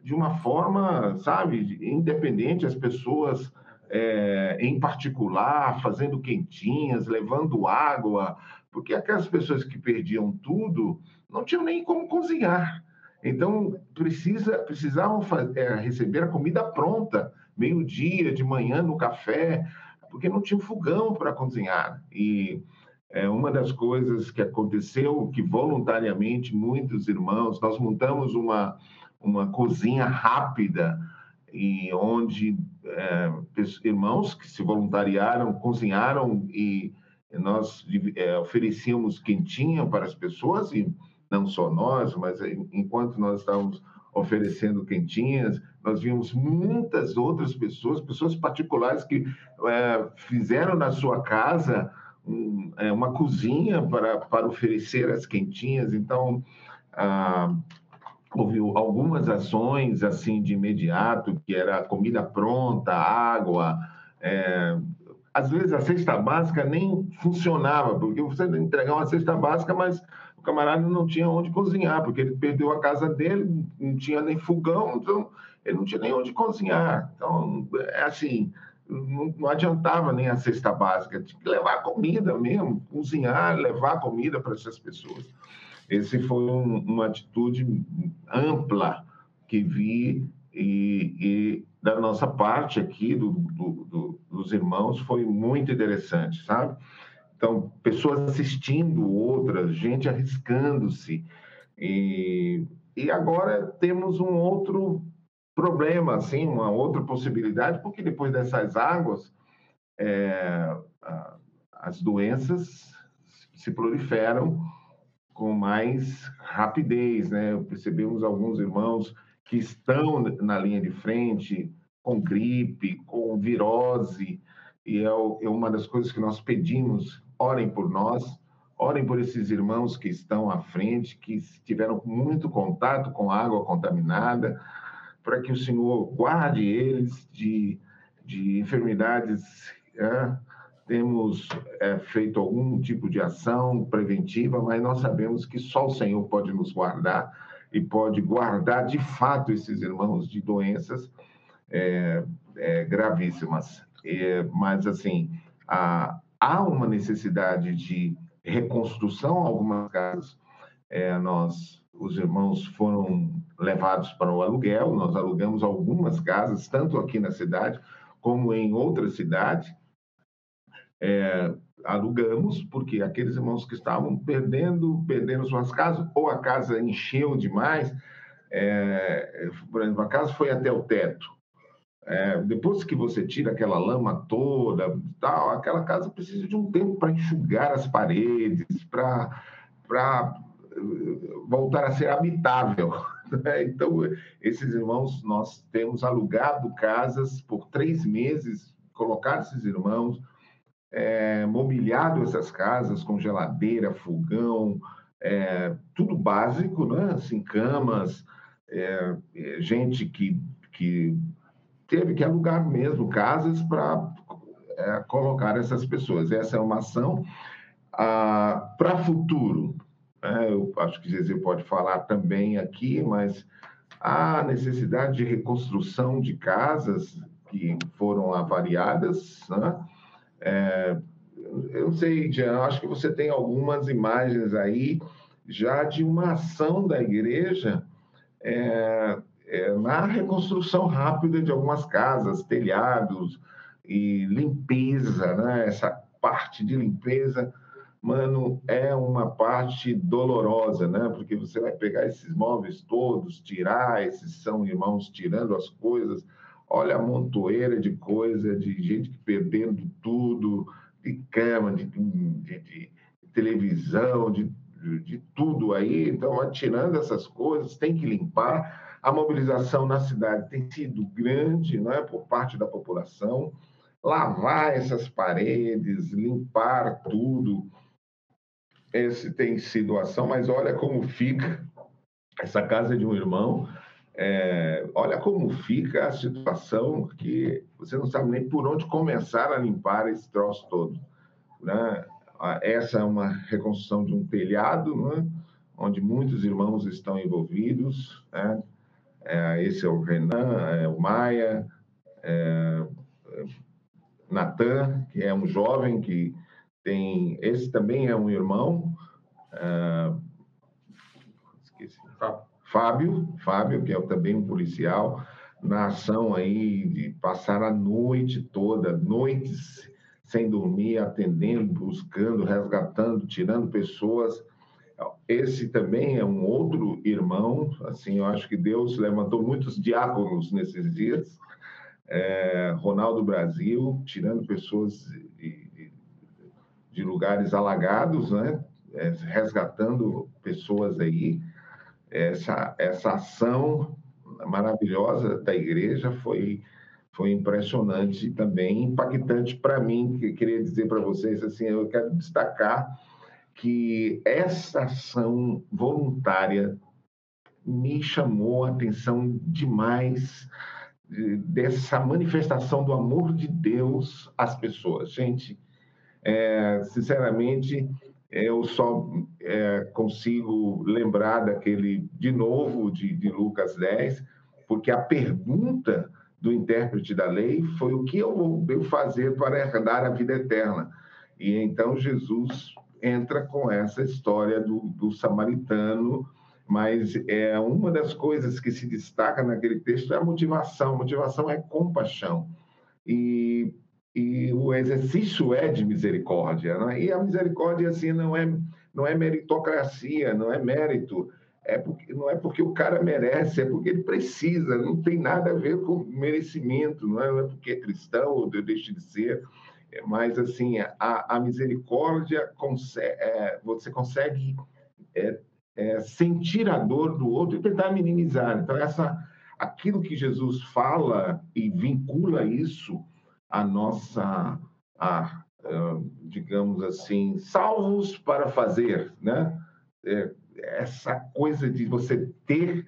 de uma forma, sabe, independente, as pessoas é, em particular, fazendo quentinhas, levando água, porque aquelas pessoas que perdiam tudo não tinham nem como cozinhar. Então, precisa, precisavam fazer, é, receber a comida pronta, meio-dia, de manhã, no café, porque não tinha fogão para cozinhar. E é uma das coisas que aconteceu, que voluntariamente muitos irmãos, nós montamos uma, uma cozinha rápida, e onde é, irmãos que se voluntariaram, cozinharam e nós é, oferecíamos quentinha para as pessoas e não só nós, mas enquanto nós estávamos oferecendo quentinhas, nós vimos muitas outras pessoas, pessoas particulares que é, fizeram na sua casa é, uma cozinha para, para oferecer as quentinhas. Então, ah, houve algumas ações assim de imediato, que era comida pronta, água, é, às vezes a cesta básica nem funcionava, porque você entregar uma cesta básica, mas o camarada não tinha onde cozinhar, porque ele perdeu a casa dele, não tinha nem fogão, então ele não tinha nem onde cozinhar. Então, é assim, não, não adiantava nem a cesta básica, tinha que levar comida mesmo, cozinhar, levar comida para essas pessoas. Esse foi um, uma atitude ampla que vi e, e da nossa parte aqui, do, do, do, dos irmãos, foi muito interessante, sabe? Então, pessoas assistindo outras, gente arriscando-se. E, e agora temos um outro problema, assim, uma outra possibilidade, porque depois dessas águas, é, as doenças se proliferam com mais rapidez, né? Percebemos alguns irmãos que estão na linha de frente com gripe, com virose, e é, é uma das coisas que nós pedimos, orem por nós, orem por esses irmãos que estão à frente, que tiveram muito contato com água contaminada, para que o Senhor guarde eles de, de enfermidades é, temos é, feito algum tipo de ação preventiva, mas nós sabemos que só o Senhor pode nos guardar e pode guardar de fato esses irmãos de doenças é, é, gravíssimas. mas, assim, há, há, uma necessidade de reconstrução, algumas casas, é, nós, os irmãos foram levados para o aluguel, nós alugamos algumas casas, tanto aqui na cidade como em outras cidades, é, alugamos, porque aqueles irmãos que estavam perdendo, perdendo suas casas, ou a casa encheu demais, é, por exemplo, a casa foi até o teto. É, depois que você tira aquela lama toda, tal, aquela casa precisa de um tempo para enxugar as paredes, para voltar a ser habitável. Né? Então, esses irmãos, nós temos alugado casas por três meses, colocar esses irmãos é, mobiliado essas casas com geladeira, fogão, é, tudo básico, né? Assim, camas, é, é gente que, que teve que alugar mesmo casas para é, colocar essas pessoas. Essa é uma ação ah, para futuro. Né? Eu acho que Zezé pode falar também aqui, mas há necessidade de reconstrução de casas que foram avariadas. Né? É, eu sei, Jean, acho que você tem algumas imagens aí já de uma ação da igreja é, é, na reconstrução rápida de algumas casas, telhados e limpeza, né? essa parte de limpeza mano, é uma parte dolorosa, né? Porque você vai pegar esses móveis todos, tirar, esses são irmãos tirando as coisas. Olha a montoeira de coisa, de gente perdendo tudo, de cama, de, de, de televisão, de, de tudo aí. Então, tirando essas coisas, tem que limpar. A mobilização na cidade tem sido grande, não é, por parte da população. Lavar essas paredes, limpar tudo esse tem sido ação, mas olha como fica essa casa de um irmão. É, olha como fica a situação que você não sabe nem por onde começar a limpar esse troço todo. Né? Essa é uma reconstrução de um telhado, né? onde muitos irmãos estão envolvidos. Né? É, esse é o Renan, é o Maia, é, é Natan, que é um jovem que tem esse também é um irmão, uh, esqueci, Fábio, Fábio, que é também um policial, na ação aí de passar a noite toda, noites sem dormir, atendendo, buscando, resgatando, tirando pessoas. Esse também é um outro irmão, assim, eu acho que Deus levantou muitos diáconos nesses dias. É, Ronaldo Brasil, tirando pessoas de lugares alagados, né? É, resgatando pessoas aí. Essa, essa ação maravilhosa da igreja foi, foi impressionante também, impactante para mim, que queria dizer para vocês, assim, eu quero destacar que essa ação voluntária me chamou a atenção demais dessa manifestação do amor de Deus às pessoas. Gente, é, sinceramente, eu só é, consigo lembrar daquele, de novo, de, de Lucas 10, porque a pergunta do intérprete da lei foi o que eu vou eu fazer para herdar a vida eterna. E então Jesus entra com essa história do, do samaritano, mas é uma das coisas que se destaca naquele texto é a motivação. A motivação é compaixão. E e o exercício é de misericórdia. Né? E a misericórdia assim não é não é meritocracia, não é mérito, é porque não é porque o cara merece, é porque ele precisa. Não tem nada a ver com merecimento, não é, não é porque é cristão ou deixa de ser. É, mas assim a, a misericórdia é, você consegue é, é, sentir a dor do outro e tentar minimizar. Então essa aquilo que Jesus fala e vincula isso a nossa, a, digamos assim, salvos para fazer, né? É, essa coisa de você ter,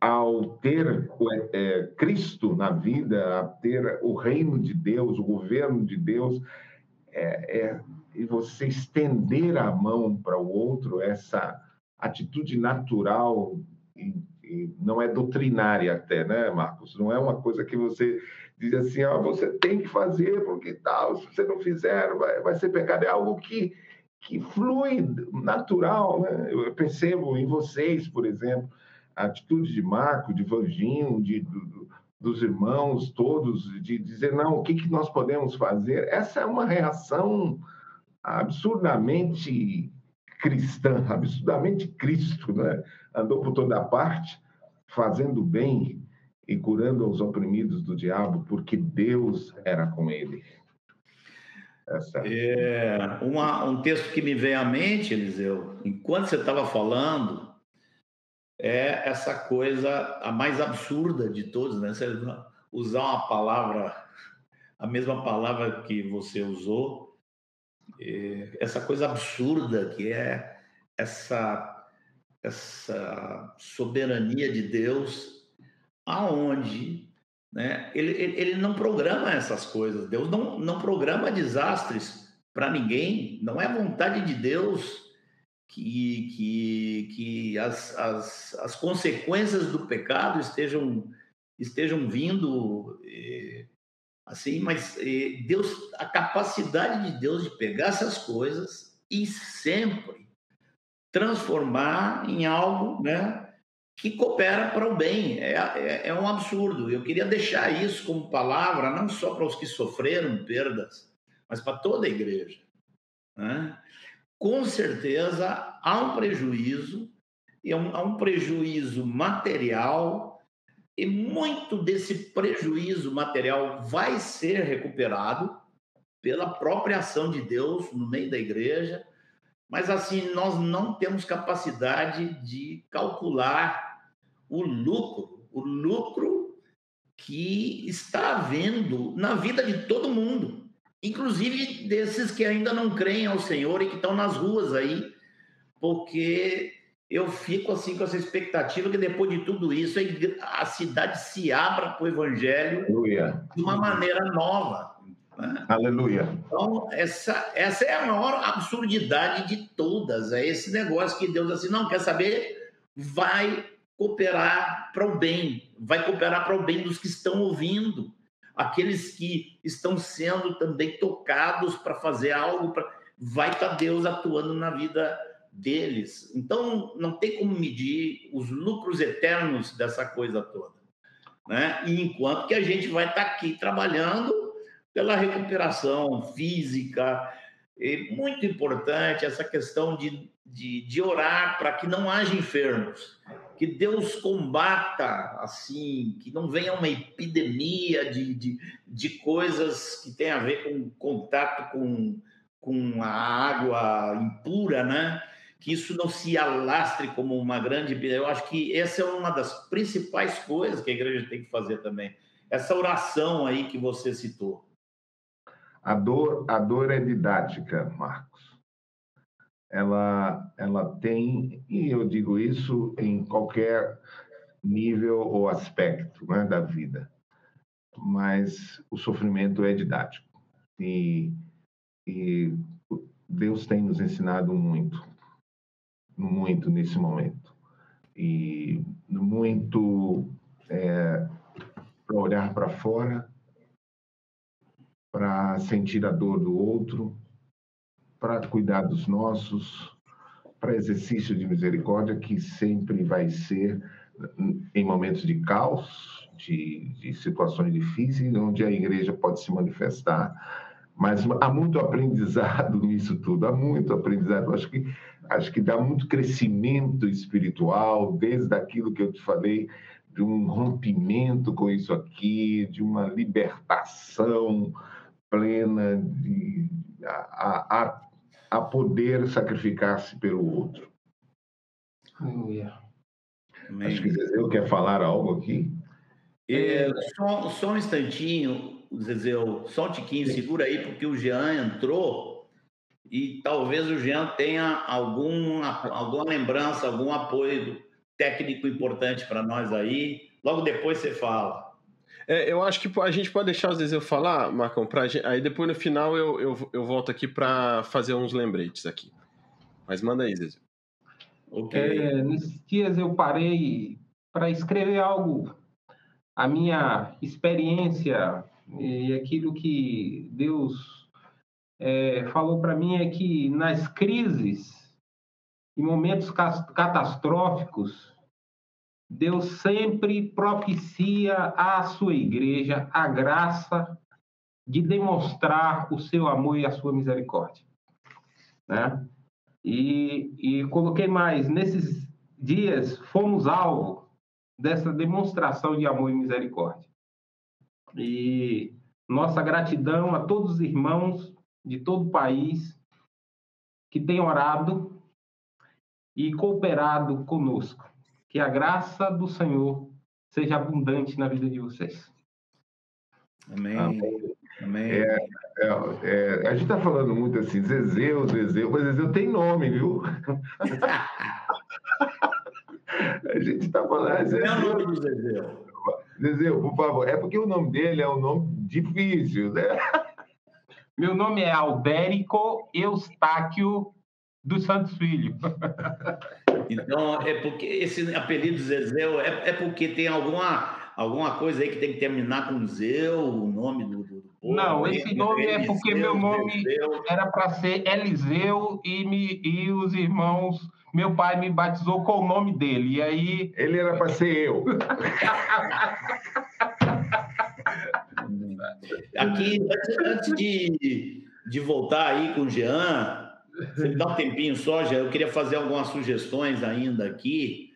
ao ter é, Cristo na vida, a ter o reino de Deus, o governo de Deus, é, é, e você estender a mão para o outro, essa atitude natural e, e não é doutrinária até, né, Marcos? Não é uma coisa que você diz assim, ó, você tem que fazer, porque tal, se você não fizer, vai, vai ser pecado. É algo que, que flui natural, né? Eu percebo em vocês, por exemplo, a atitude de Marco, de Vanginho, de, do, dos irmãos todos, de dizer, não, o que, que nós podemos fazer? Essa é uma reação absurdamente cristã, absurdamente Cristo, né? Andou por toda parte, fazendo bem, e curando os oprimidos do diabo, porque Deus era com ele. É, uma, um texto que me veio à mente, Eliseu, enquanto você estava falando, é essa coisa a mais absurda de todos, né? Você usar uma palavra a mesma palavra que você usou, é, essa coisa absurda que é essa, essa soberania de Deus, aonde né, ele, ele, não programa essas coisas, Deus não, não programa desastres para ninguém, não é vontade de Deus que, que, que as, as, as consequências do pecado estejam, estejam vindo eh, assim, mas eh, Deus, a capacidade de Deus de pegar essas coisas e sempre transformar em algo, né, que coopera para o bem. É, é, é um absurdo. Eu queria deixar isso como palavra, não só para os que sofreram perdas, mas para toda a igreja. Né? Com certeza há um prejuízo, e um, há um prejuízo material, e muito desse prejuízo material vai ser recuperado pela própria ação de Deus no meio da igreja, mas assim, nós não temos capacidade de calcular o lucro, o lucro que está havendo na vida de todo mundo inclusive desses que ainda não creem ao Senhor e que estão nas ruas aí, porque eu fico assim com essa expectativa que depois de tudo isso a cidade se abra para o Evangelho Aleluia. de uma maneira nova. Né? Aleluia. Então, essa, essa é a maior absurdidade de todas. É esse negócio que Deus assim, não quer saber, vai cooperar para o bem, vai cooperar para o bem dos que estão ouvindo aqueles que estão sendo também tocados para fazer algo, pra... vai estar tá Deus atuando na vida deles. Então, não tem como medir os lucros eternos dessa coisa toda. Né? E enquanto que a gente vai estar tá aqui trabalhando pela recuperação física, é muito importante essa questão de, de, de orar para que não haja enfermos que Deus combata, assim, que não venha uma epidemia de, de, de coisas que tem a ver com contato com, com a água impura, né? Que isso não se alastre como uma grande. Eu acho que essa é uma das principais coisas que a igreja tem que fazer também. Essa oração aí que você citou. A dor, a dor é didática, Marcos ela, ela tem, e eu digo isso em qualquer nível ou aspecto né, da vida, mas o sofrimento é didático. E, e Deus tem nos ensinado muito, muito nesse momento. E muito é, para olhar para fora, para sentir a dor do outro, para cuidar dos nossos, para exercício de misericórdia, que sempre vai ser em momentos de caos, de, de situações difíceis, onde a igreja pode se manifestar. Mas há muito aprendizado nisso tudo, há muito aprendizado. Acho que, acho que dá muito crescimento espiritual, desde aquilo que eu te falei, de um rompimento com isso aqui, de uma libertação plena, de, a, a, a poder sacrificar-se pelo outro. Aleluia. Acho que Zezeu quer falar algo aqui. É, só, só, um instantinho, Zezeu, só um tiquinho, segura aí, porque o Jean entrou e talvez o Jean tenha algum, alguma lembrança, algum apoio técnico importante para nós aí. Logo depois você fala. É, eu acho que a gente pode deixar às vezes eu falar, Marcão, pra gente, aí depois no final eu, eu, eu volto aqui para fazer uns lembretes aqui. Mas manda aí, Zezé. Okay. É, nesses dias eu parei para escrever algo, a minha experiência e aquilo que Deus é, falou para mim é que nas crises, em momentos catastróficos, Deus sempre propicia à sua igreja a graça de demonstrar o seu amor e a sua misericórdia. Né? E, e coloquei mais, nesses dias fomos alvo dessa demonstração de amor e misericórdia. E nossa gratidão a todos os irmãos de todo o país que têm orado e cooperado conosco que a graça do Senhor seja abundante na vida de vocês. Amém. Amém. Amém. É, é, é, a gente está falando muito assim, Zezeu, Zezeu, mas Zezeu tem nome, viu? a gente está falando. Zezeu, é o nome do Zezeu? Zezeu, por favor, é porque o nome dele é um nome difícil, né? Meu nome é Albérico Eustáquio dos Santos Filho. Então, é porque esse apelido Zezeu é, é porque tem alguma, alguma coisa aí que tem que terminar com Zeu, o nome do. do povo, Não, esse nome é Eliseu, porque meu nome era para ser Eliseu e, me, e os irmãos, meu pai me batizou com o nome dele. E aí, Ele era para ser eu. Aqui, antes, antes de, de voltar aí com o Jean, você me dá um tempinho só, Jean, eu queria fazer algumas sugestões ainda aqui.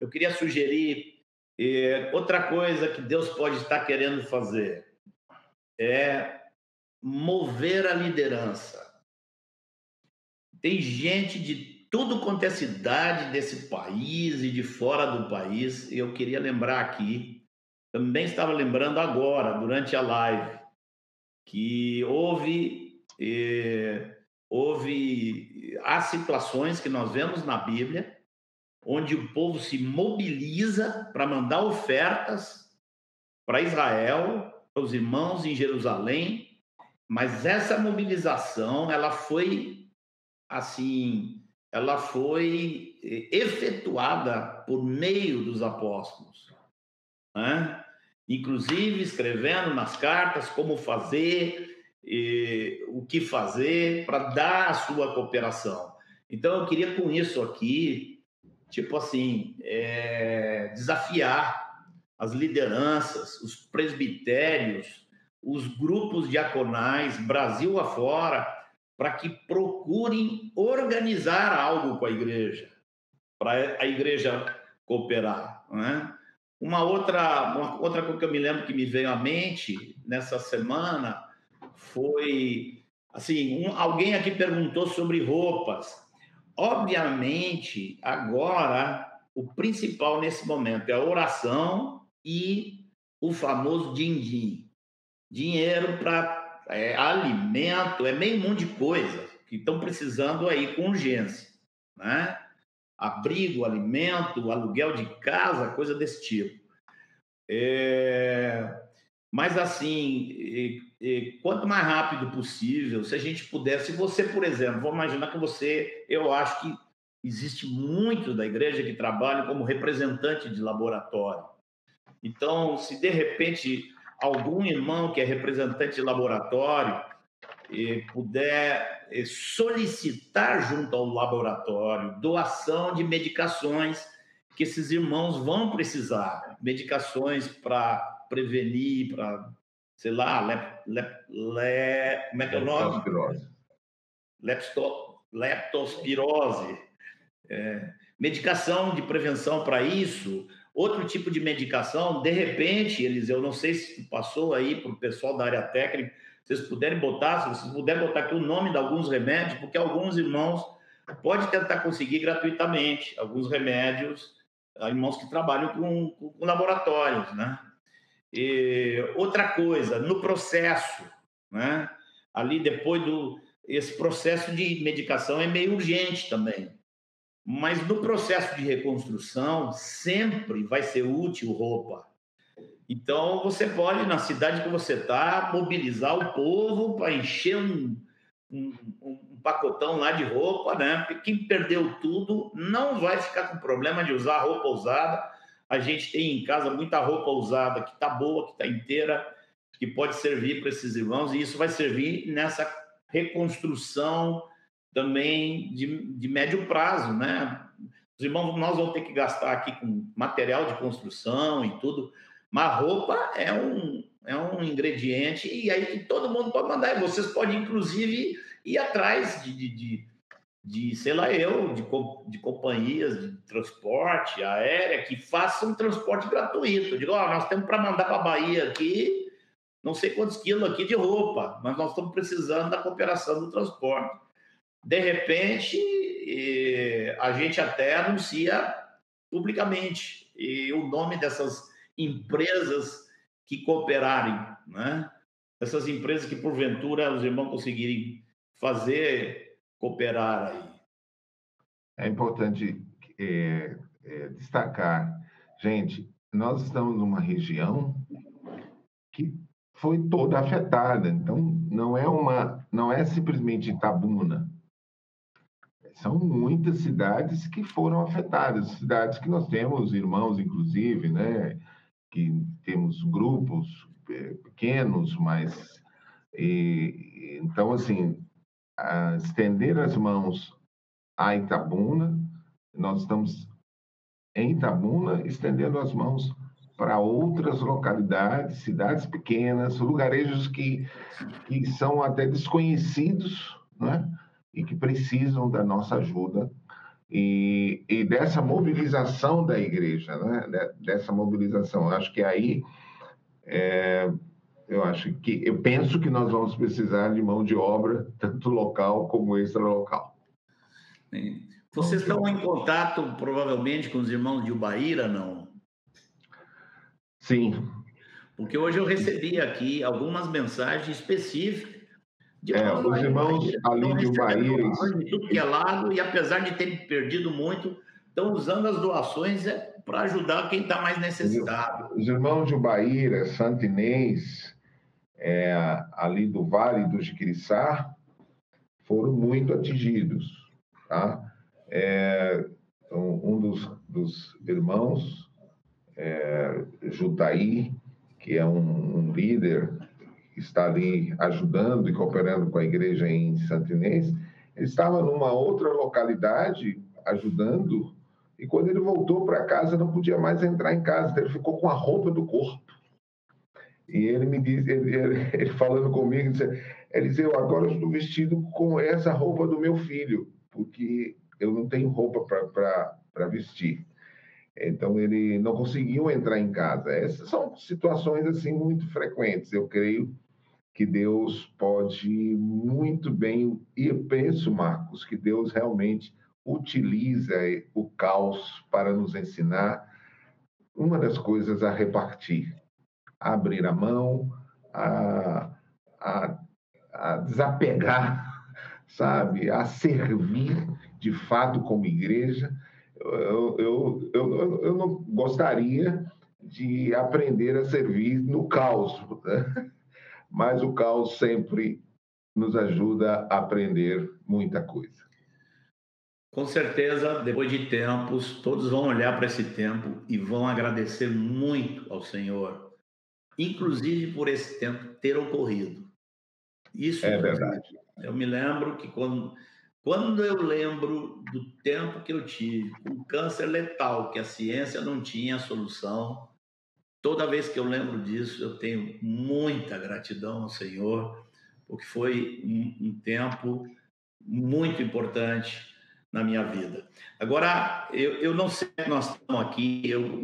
Eu queria sugerir eh, outra coisa que Deus pode estar querendo fazer é mover a liderança. Tem gente de tudo quanto é cidade desse país e de fora do país, eu queria lembrar aqui, também estava lembrando agora, durante a live, que houve, eh, houve há situações que nós vemos na Bíblia onde o povo se mobiliza para mandar ofertas para Israel, para os irmãos em Jerusalém, mas essa mobilização ela foi assim, ela foi eh, efetuada por meio dos apóstolos, né? inclusive escrevendo nas cartas como fazer, eh, o que fazer para dar a sua cooperação. Então eu queria com isso aqui, tipo assim, eh, desafiar as lideranças, os presbitérios, os grupos diaconais, Brasil afora, para que procurem organizar algo com a igreja, para a igreja cooperar. Né? Uma outra, uma outra coisa que eu me lembro que me veio à mente nessa semana foi assim, um, alguém aqui perguntou sobre roupas. Obviamente, agora o principal nesse momento é a oração e o famoso din-din. Dinheiro para é, alimento, é meio mundo de coisa que estão precisando aí com urgência, né? Abrigo, alimento, aluguel de casa, coisa desse tipo. É... Mas assim, quanto mais rápido possível, se a gente puder, se você, por exemplo, vou imaginar que você, eu acho que existe muito da igreja que trabalha como representante de laboratório. Então, se de repente algum irmão que é representante de laboratório puder solicitar junto ao laboratório doação de medicações que esses irmãos vão precisar, medicações para prevenir, para, sei lá, lep, lep, lep, como é que é o nome? Leptospirose. Lepto, leptospirose. É, medicação de prevenção para isso, outro tipo de medicação, de repente, Eliseu, não sei se passou aí para o pessoal da área técnica, se vocês puderem botar, se vocês puderem botar aqui o nome de alguns remédios, porque alguns irmãos podem tentar conseguir gratuitamente alguns remédios, irmãos que trabalham com, com laboratórios, né? E outra coisa, no processo, né? Ali depois do esse processo de medicação é meio urgente também. Mas no processo de reconstrução sempre vai ser útil roupa. Então você pode na cidade que você está mobilizar o povo para encher um, um, um, pacotão lá de roupa, né? Quem perdeu tudo não vai ficar com problema de usar roupa usada. A gente tem em casa muita roupa usada que está boa, que está inteira, que pode servir para esses irmãos e isso vai servir nessa reconstrução também de, de médio prazo, né? Os irmãos, nós vamos ter que gastar aqui com material de construção e tudo, mas roupa é um, é um ingrediente e aí todo mundo pode mandar. E vocês podem, inclusive, ir atrás de, de, de, de sei lá, eu, de, de companhias de transporte aérea que façam transporte gratuito. Digo, ó, nós temos para mandar para a Bahia aqui não sei quantos quilos aqui de roupa, mas nós estamos precisando da cooperação do transporte. De repente, a gente até anuncia publicamente o nome dessas empresas que cooperarem, né? essas empresas que porventura os irmãos conseguirem fazer cooperar aí. É importante é, é, destacar, gente, nós estamos numa região que foi toda afetada, então não é uma, não é simplesmente Itabuna. São muitas cidades que foram afetadas, cidades que nós temos irmãos, inclusive, né, que temos grupos é, pequenos, mas e, então assim, estender as mãos a Itabuna, nós estamos em Itabuna estendendo as mãos para outras localidades, cidades pequenas, lugarejos que, que são até desconhecidos, né? E que precisam da nossa ajuda e, e dessa mobilização da igreja, né? Dessa mobilização. Acho que aí é, eu acho que eu penso que nós vamos precisar de mão de obra tanto local como extra-local. Vocês estão em contato provavelmente com os irmãos de Ubaíra, não? Sim. Porque hoje eu recebi aqui algumas mensagens específicas de é, os irmãos ali de Ubaíra. De tudo que é lado, e apesar de terem perdido muito, estão usando as doações é, para ajudar quem está mais necessitado. Os irmãos de Ubaíra, Santo Inês, é, ali do Vale do Jiquiriçá, foram muito atingidos. Tá? É, um dos, dos irmãos é, Jutaí, que é um, um, líder está ali ajudando e cooperando com a igreja em Santinês, ele estava numa outra localidade ajudando e quando ele voltou para casa não podia mais entrar em casa, então ele ficou com a roupa do corpo. E ele me diz, ele, ele, ele falando comigo, disse, Eliseu, agora eu estou vestido com essa roupa do meu filho, porque eu não tenho roupa para vestir. Então ele não conseguiu entrar em casa. Essas são situações assim muito frequentes. Eu creio que Deus pode muito bem e eu penso, Marcos, que Deus realmente utiliza o caos para nos ensinar uma das coisas a repartir, a abrir a mão, a, a, a desapegar, sabe, a servir de fato como igreja eu, eu, eu, eu não gostaria de aprender a servir no caos, né? mas o caos sempre nos ajuda a aprender muita coisa. Com certeza, depois de tempos, todos vão olhar para esse tempo e vão agradecer muito ao Senhor, inclusive por esse tempo ter ocorrido. Isso é verdade. Eu me lembro que quando quando eu lembro do tempo que eu tive com câncer letal, que a ciência não tinha solução, toda vez que eu lembro disso, eu tenho muita gratidão ao Senhor, porque foi um, um tempo muito importante na minha vida. Agora, eu, eu não sei se nós estamos aqui, eu,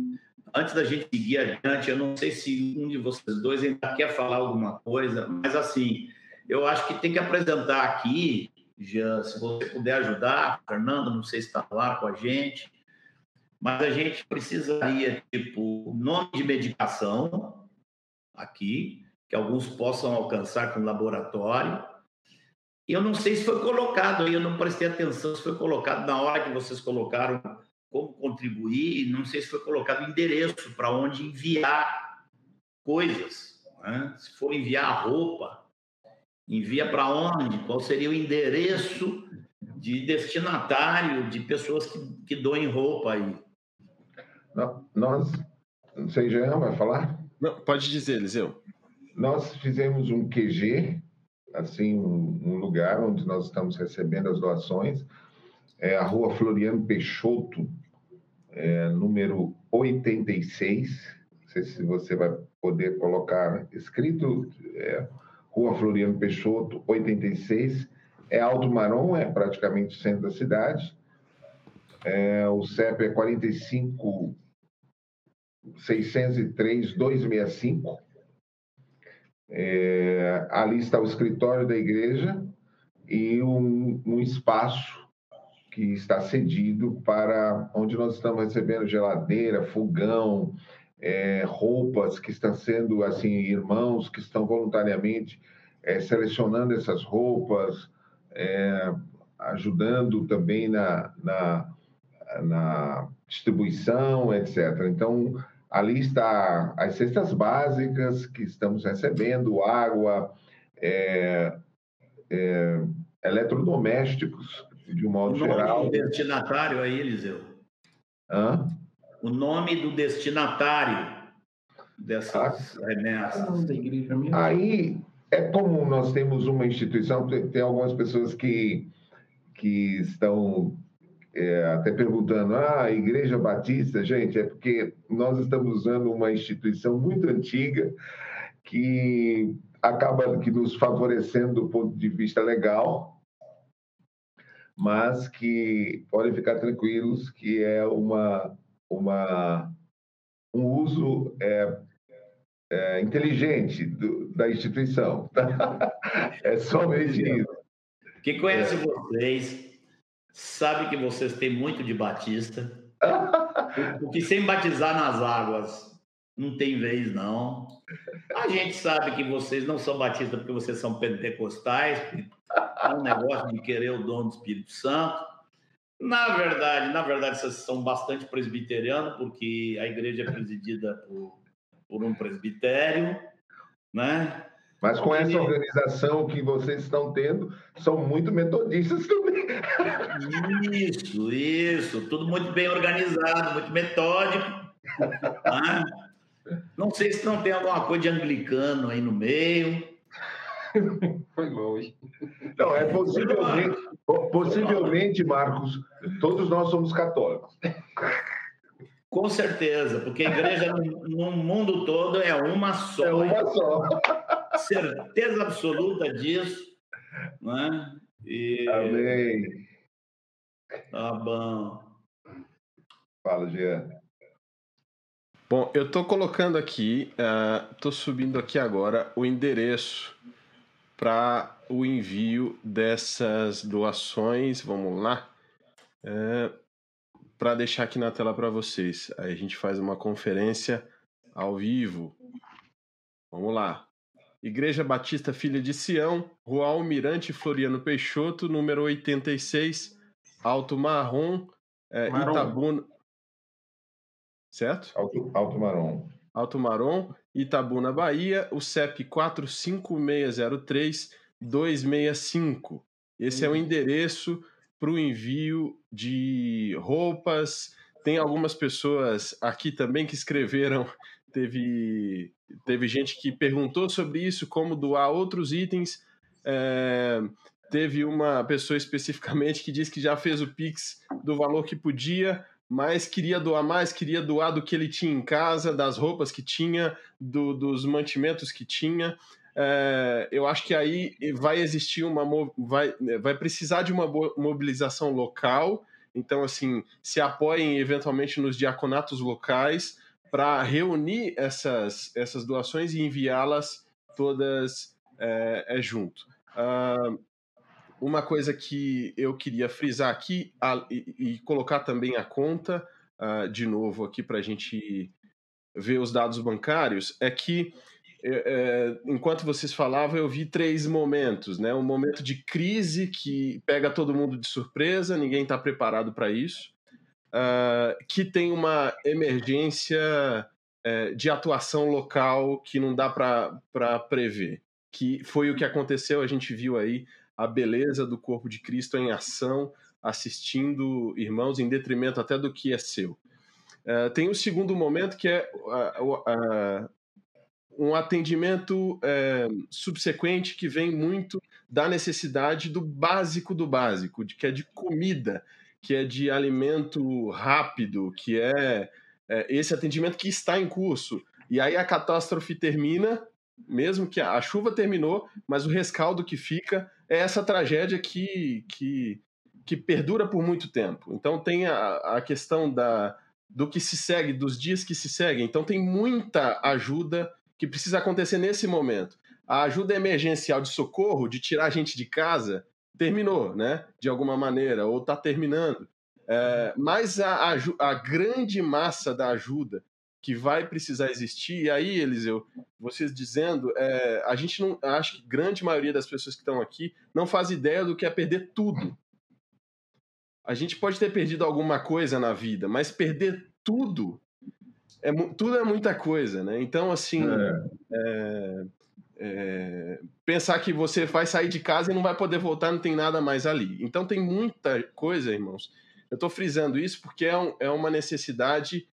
antes da gente seguir adiante, eu não sei se um de vocês dois ainda quer falar alguma coisa, mas assim, eu acho que tem que apresentar aqui Jean, se você puder ajudar, Fernando, não sei se está lá com a gente, mas a gente precisaria, tipo, nome de medicação aqui, que alguns possam alcançar com laboratório. E eu não sei se foi colocado aí, eu não prestei atenção se foi colocado na hora que vocês colocaram como contribuir, não sei se foi colocado endereço para onde enviar coisas. Né? Se for enviar roupa, Envia para onde? Qual seria o endereço de destinatário de pessoas que, que doem roupa aí? Nós, não sei, Jean, vai falar? Não, pode dizer, Eliseu. Nós fizemos um QG, assim, um, um lugar onde nós estamos recebendo as doações, é a rua Floriano Peixoto, é, número 86. Não sei se você vai poder colocar escrito. É, Rua Floriano Peixoto, 86. É Alto Marom, é praticamente o centro da cidade. É, o CEP é 45 603 265. É, ali está o escritório da igreja e um, um espaço que está cedido para onde nós estamos recebendo geladeira, fogão, é, roupas que estão sendo, assim, irmãos que estão voluntariamente é, selecionando essas roupas, é, ajudando também na, na, na distribuição, etc. Então, ali está as cestas básicas que estamos recebendo, água, é, é, eletrodomésticos, de um modo o nome geral. do destinatário aí, Eliseu? Hã? O nome do destinatário dessas Ah. remessas. Da igreja mesmo. Aí é como nós temos uma instituição, tem, tem algumas pessoas que, que estão é, até perguntando, ah, Igreja Batista, gente, é porque nós estamos usando uma instituição muito antiga que acaba que nos favorecendo do ponto de vista legal, mas que podem ficar tranquilos que é uma, uma um uso é, é, inteligente do, da instituição. tá? É somente isso. Quem conhece vocês sabe que vocês têm muito de batista. Porque sem batizar nas águas não tem vez, não. A gente sabe que vocês não são batistas porque vocês são pentecostais, é um negócio de querer o dom do Espírito Santo. Na verdade, na verdade, vocês são bastante presbiterianos, porque a igreja é presidida por, por um presbitério, né? Mas com essa organização que vocês estão tendo, são muito metodistas também. Isso, isso, tudo muito bem organizado, muito metódico. né? Não sei se não tem alguma coisa de anglicano aí no meio. Foi longe. Não, é possivelmente, possivelmente, Marcos, todos nós somos católicos. Com certeza, porque a igreja no, mundo todo é uma só. É uma só. Certeza absoluta disso. Né? E, Amém. Tá bom. Fala, Jean. Bom, eu estou colocando aqui, estou subindo aqui agora o endereço para o envio dessas doações. Vamos lá. para deixar aqui na tela para vocês. Aí a gente faz uma conferência ao vivo. Vamos lá. Igreja Batista Filha de Sião, Rua Almirante Floriano Peixoto, número 86, Alto Marrom, é. Itabuna. Certo? Alto, Alto Marom. Alto Marom, Itabuna, Bahia, o CEP 45603-265. Esse é o endereço para o envio de roupas. Tem algumas pessoas aqui também que escreveram. Teve, teve gente que perguntou sobre isso, como doar outros itens. É, teve uma pessoa especificamente que disse que já fez o Pix do valor que podia, mas queria doar mais, queria doar do que ele tinha em casa, das roupas que tinha, do, dos mantimentos que tinha. É, eu acho que aí vai existir uma vai, vai precisar de uma mobilização local. Então, assim, se apoiem eventualmente nos diaconatos locais para reunir essas, essas doações e enviá-las todas é, é junto. Uh, uma coisa que eu queria frisar aqui a, e, e, colocar também a conta uh, de novo aqui para a gente ver os dados bancários é que é, enquanto vocês falavam eu vi três momentos, né? Um momento de crise que pega todo mundo de surpresa, ninguém está preparado para isso, uh, que tem uma emergência uh, de atuação local que não dá para prever, que foi o que aconteceu, a gente viu aí a beleza do corpo de Cristo em ação, assistindo irmãos em detrimento até do que é seu. Uh, tem um segundo momento que é uh, uh, um atendimento subsequente que vem muito da necessidade do básico do básico, de, que é de comida, que é de alimento rápido, que é, é esse atendimento que está em curso. E aí a catástrofe termina, mesmo que a, a chuva terminou, mas o rescaldo que fica é essa tragédia que, que, que perdura por muito tempo. Então tem a, a questão da, do que se segue, dos dias que se seguem. Então tem muita ajuda que precisa acontecer nesse momento. A ajuda emergencial de socorro, de tirar a gente de casa, terminou, né? De alguma maneira, ou está terminando. É, mas a, a, a, grande massa da ajuda que vai precisar existir. E aí, Eliseu, vocês dizendo, é, a gente não. Acho que grande maioria das pessoas que estão aqui não faz ideia do que é perder tudo. A gente pode ter perdido alguma coisa na vida, mas perder tudo é, tudo é muita coisa, né? Então, assim, é. É, é, pensar que você vai sair de casa e não vai poder voltar, não tem nada mais ali. Então, tem muita coisa, irmãos. Eu estou frisando isso porque é, um, é, uma necessidade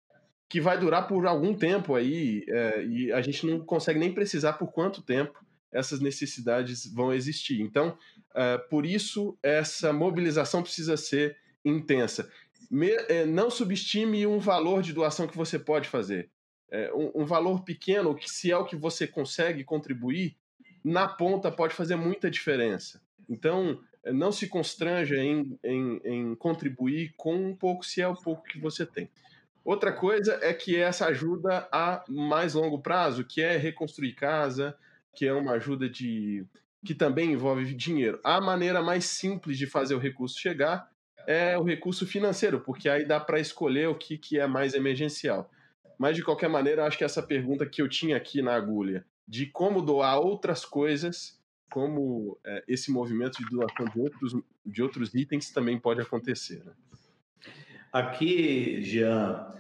que vai durar por algum tempo aí é, e a gente não consegue nem precisar por quanto tempo essas necessidades vão existir. Então, é, por isso, essa mobilização precisa ser intensa. Me, é, não subestime um valor de doação que você pode fazer. É, um, um, valor pequeno, que se é o que você consegue contribuir, na ponta pode fazer muita diferença. Então, é, não se constranja em, em, em contribuir com um pouco, se é o pouco que você tem. Outra coisa é que essa ajuda a mais longo prazo, que é reconstruir casa, que é uma ajuda de que também envolve dinheiro. A maneira mais simples de fazer o recurso chegar é o recurso financeiro, porque aí dá para escolher o que, que é mais emergencial. Mas, de qualquer maneira, acho que essa pergunta que eu tinha aqui na agulha, de como doar outras coisas, como é, esse movimento de doação de outros, de outros itens também pode acontecer. Né? Aqui, Jean,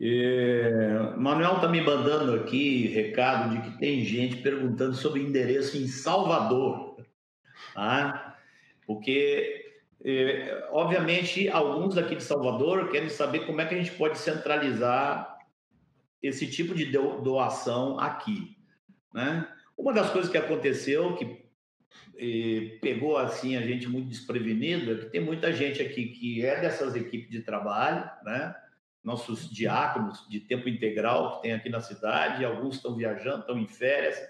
é, Manuel está me mandando aqui recado de que tem gente perguntando sobre endereço em Salvador, tá? porque é, obviamente, alguns aqui de Salvador querem saber como é que a gente pode centralizar esse tipo de doação aqui. Né? Uma das coisas que aconteceu, que pegou assim a gente muito desprevenido, é que tem muita gente aqui que é dessas equipes de trabalho, né? nossos diáconos de tempo integral que tem aqui na cidade, alguns estão viajando, estão em férias,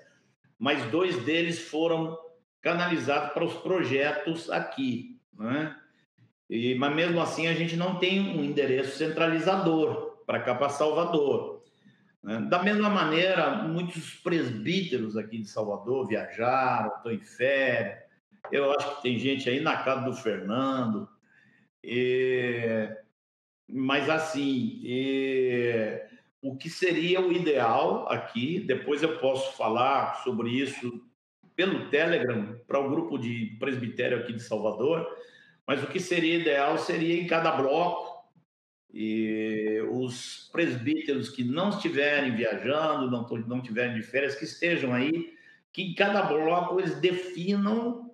mas dois deles foram canalizados para os projetos aqui. Né? E, mas mesmo assim a gente não tem um endereço centralizador para cá para Salvador. Né? Da mesma maneira, muitos presbíteros aqui de Salvador viajaram, estão em férias. Eu acho que tem gente aí na casa do Fernando. E... Mas assim, e... o que seria o ideal aqui? Depois eu posso falar sobre isso pelo Telegram para o grupo de presbitério aqui de Salvador, mas o que seria ideal seria em cada bloco e os presbíteros que não estiverem viajando, não, não estiverem de férias, que estejam aí, que em cada bloco eles definam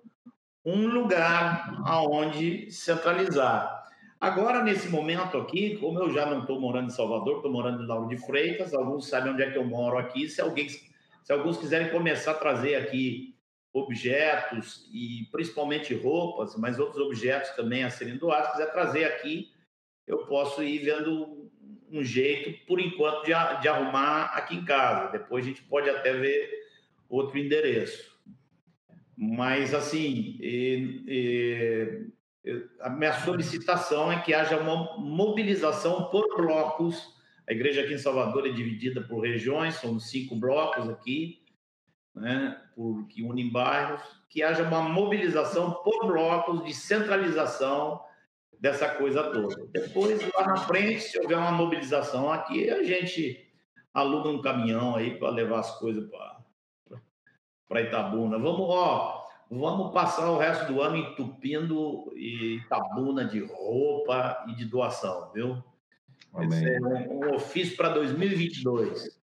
um lugar aonde centralizar. Agora, nesse momento aqui, como eu já não estou morando em Salvador, estou morando em Lauro de Freitas, alguns sabem onde é que eu moro aqui. Se, alguém, se alguns quiserem começar a trazer aqui objetos e principalmente roupas, mas outros objetos também a serem doados, quiser trazer aqui, eu posso ir vendo um jeito, por enquanto, de, de arrumar aqui em casa. Depois a gente pode até ver outro endereço. Mas, assim, e, e, a minha solicitação é que haja uma mobilização por blocos. A igreja aqui em Salvador é dividida por regiões, são cinco blocos aqui né, por, que unem bairros, que haja uma mobilização por blocos de centralização dessa coisa toda. Depois, lá na frente, se houver uma mobilização aqui, a gente aluga um caminhão aí para levar as coisas para Itabuna. Vamos, ó, vamos passar o resto do ano entupindo Itabuna de roupa e de doação, viu? Amém. Esse é um, um ofício para 2022.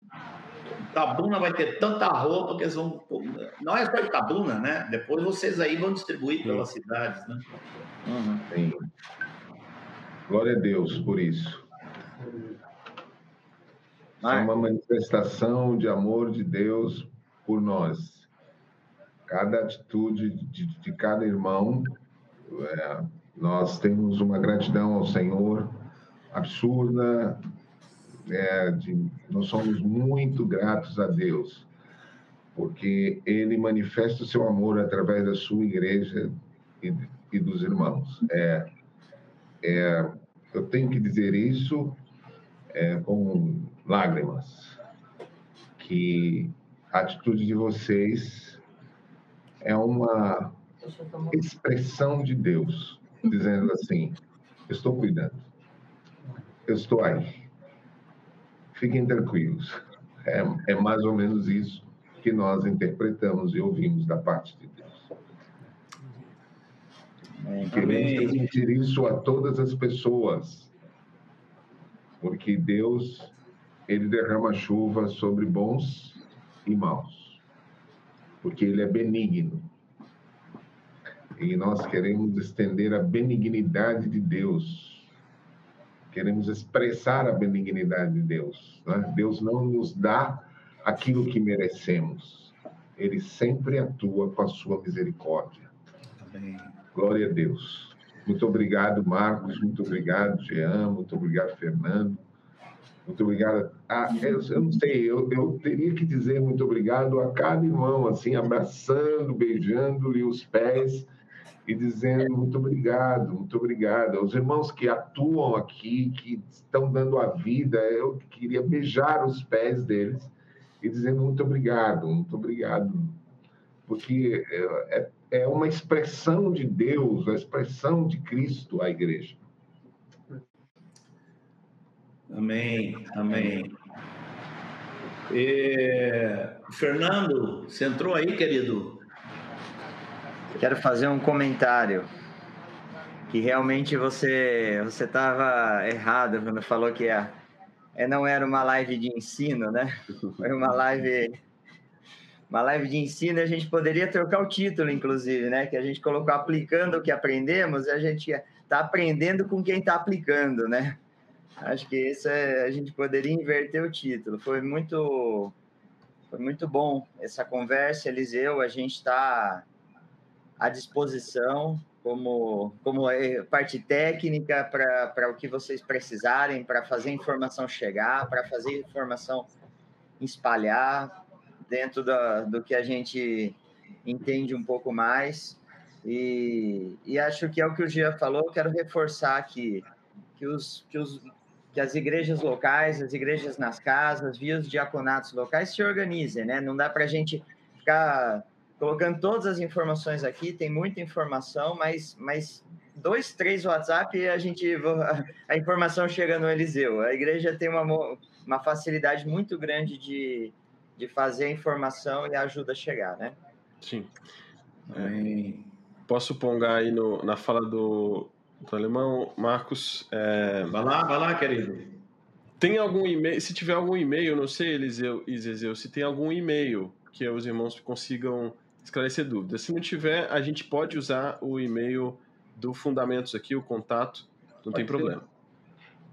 Itabuna vai ter tanta roupa que eles vão. Não é só Itabuna, né? Depois vocês aí vão distribuir pelas cidades, né? Uhum. Sim. Glória a Deus por isso. É uma manifestação de amor de Deus por nós. Cada atitude de, de cada irmão, é, nós temos uma gratidão ao Senhor absurda, é, de, nós somos muito gratos a Deus, porque Ele manifesta o seu amor através da sua igreja e, e dos irmãos. É, é, eu tenho que dizer isso é, com lágrimas, que a atitude de vocês é uma expressão de Deus, dizendo assim: estou cuidando, eu estou aí fiquem tranquilos. É, é mais ou menos isso que nós interpretamos e ouvimos da parte de Deus. Queremos transmitir isso a todas as pessoas, porque Deus ele derrama chuva sobre bons e maus, porque ele é benigno. E nós queremos estender a benignidade de Deus. Queremos expressar a benignidade de Deus. Né? Deus não nos dá aquilo que merecemos. Ele sempre atua com a sua misericórdia. Amém. Glória a Deus. Muito obrigado, Marcos. Muito obrigado, Jean. Muito obrigado, Fernando. Muito obrigado. Ah, eu, eu não sei, eu, eu, teria que dizer muito obrigado a cada irmão, assim, abraçando, beijando-lhe os pés e dizendo muito obrigado, muito obrigado. Os irmãos que atuam aqui, que estão dando a vida, eu queria beijar os pés deles e dizendo muito obrigado, muito obrigado. Porque é, é uma expressão de Deus, a expressão de Cristo à igreja. Amém, amém. E, Fernando, você entrou aí, querido? Quero fazer um comentário que realmente você você estava errado quando falou que a, é, não era uma live de ensino, né? Foi uma live uma live de ensino. A gente poderia trocar o título, inclusive, né? Que a gente colocou aplicando o que aprendemos. E a gente está aprendendo com quem está aplicando, né? Acho que isso é, a gente poderia inverter o título. Foi muito, foi muito bom essa conversa, Eliseu. A gente está à disposição como, como é, parte técnica para o que vocês precisarem, para fazer a informação chegar, para fazer a informação espalhar dentro da, do que a gente entende um pouco mais. E, e acho que é o que o Gia falou, quero reforçar aqui que os, que os que as igrejas locais, as igrejas nas casas, via os diaconatos locais se organizem, né? Não dá para a gente ficar colocando todas as informações aqui, tem muita informação, mas, mas dois, três WhatsApp e a gente a informação chega no Eliseu. A igreja tem uma, uma facilidade muito grande de, de fazer a informação e a ajuda a chegar, né? Sim. É, posso pongar aí no, na fala do, do alemão, Marcos. É... Vai lá, vai lá, querido. Tem algum e-mail? Se tiver algum e-mail, não sei, Eliseu e Zezeu, se tem algum e-mail que os irmãos consigam esclarecer dúvidas. Se não tiver, a gente pode usar o e-mail do Fundamentos aqui, o contato, não pode tem ser. problema.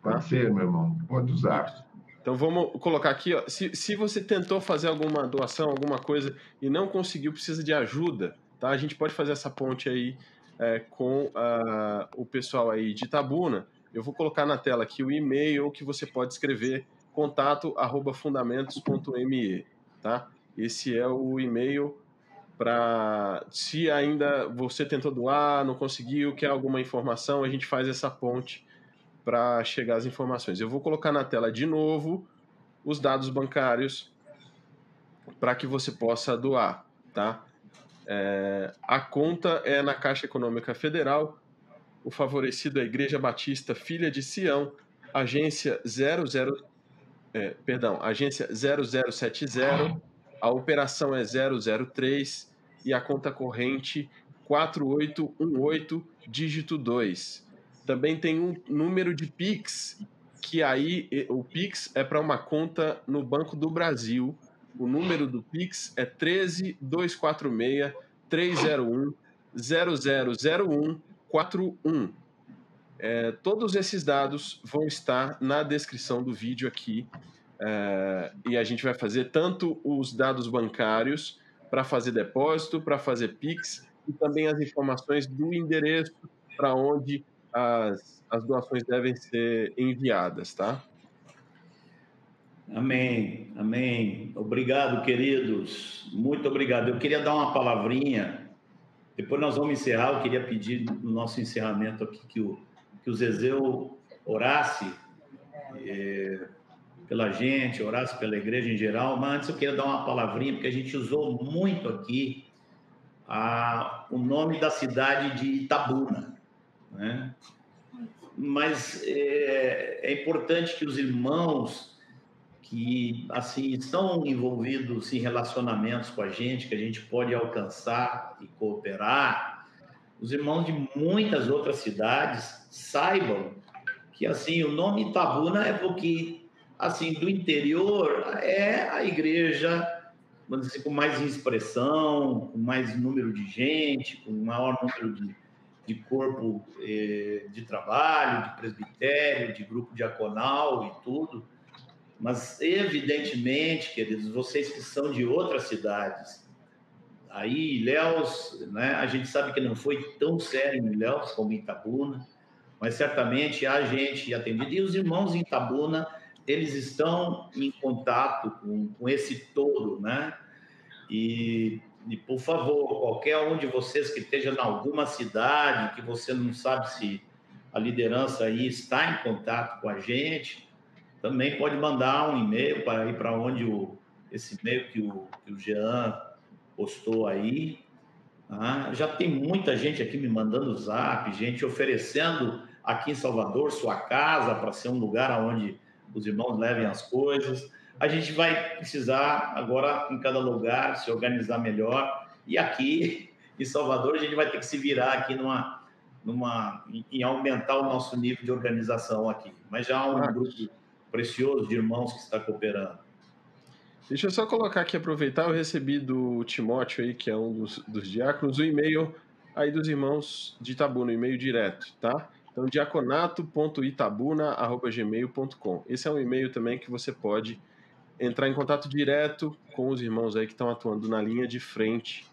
Pode tá? ser, meu irmão, pode usar. Então vamos colocar aqui, ó, se, se você tentou fazer alguma doação, alguma coisa e não conseguiu, precisa de ajuda, tá? A gente pode fazer essa ponte aí é, com uh, o pessoal aí de Tabuna. Eu vou colocar na tela aqui o e-mail que você pode escrever contato arroba fundamentos.me, tá? Esse é o e-mail para se ainda você tentou doar, não conseguiu, quer alguma informação, a gente faz essa ponte para chegar às informações. Eu vou colocar na tela de novo os dados bancários para que você possa doar, tá? É, a conta é na Caixa Econômica Federal, o favorecido é a Igreja Batista Filha de Sião, agência 00, é, perdão, agência 0070, a operação é 003 e a conta corrente 4818 dígito 2. Também tem um número de Pix, que aí o Pix é para uma conta no Banco do Brasil. O número do Pix é 13246 301 0001 41. É, todos esses dados vão estar na descrição do vídeo aqui. É, e a gente vai fazer tanto os dados bancários para fazer depósito, para fazer PIX e também as informações do endereço para onde as, as doações devem ser enviadas, tá? Amém, amém. Obrigado, queridos. Muito obrigado. Eu queria dar uma palavrinha, depois nós vamos encerrar. Eu queria pedir no nosso encerramento aqui que o, que o Zezeu orasse é, pela gente, orasse pela igreja em geral. Mas antes eu queria dar uma palavrinha, porque a gente usou muito aqui a, o nome da cidade de Itabuna né? Mas é, é importante que os irmãos que assim estão envolvidos em relacionamentos com a gente, que a gente pode alcançar e cooperar, os irmãos de muitas outras cidades saibam que assim o nome Itabuna é porque assim do interior é a igreja vamos dizer, com mais expressão, com mais número de gente, com maior número de, de corpo eh, de trabalho, de presbitério, de grupo diaconal e tudo. Mas, evidentemente, queridos, vocês que são de outras cidades, aí, Ilhéus, né, a gente sabe que não foi tão sério em Ilhéus como em Itabuna, mas certamente há gente atendida. E os irmãos em Itabuna, eles estão em contato com, com esse todo, né? E, e, por favor, qualquer um de vocês que esteja em alguma cidade, que você não sabe se a liderança aí está em contato com a gente, também pode mandar um e-mail para ir para onde o, esse e-mail que o, que o Jean postou aí. Ah, já tem muita gente aqui me mandando zap, gente oferecendo aqui em Salvador sua casa para ser um lugar onde os irmãos levem as coisas. A gente vai precisar agora, em cada lugar, se organizar melhor. E aqui, em Salvador, a gente vai ter que se virar aqui numa, numa, em aumentar o nosso nível de organização aqui. Mas já há um grupo precioso de irmãos que está cooperando. Deixa eu só colocar aqui, aproveitar, eu recebi do Timóteo aí, que é um dos, dos diáconos, o e-mail aí dos irmãos de Itabuna, e-mail direto, tá? Então, diaconato.itabuna.gmail.com. Esse é um e-mail também que você pode entrar em contato direto com os irmãos aí que estão atuando na linha de frente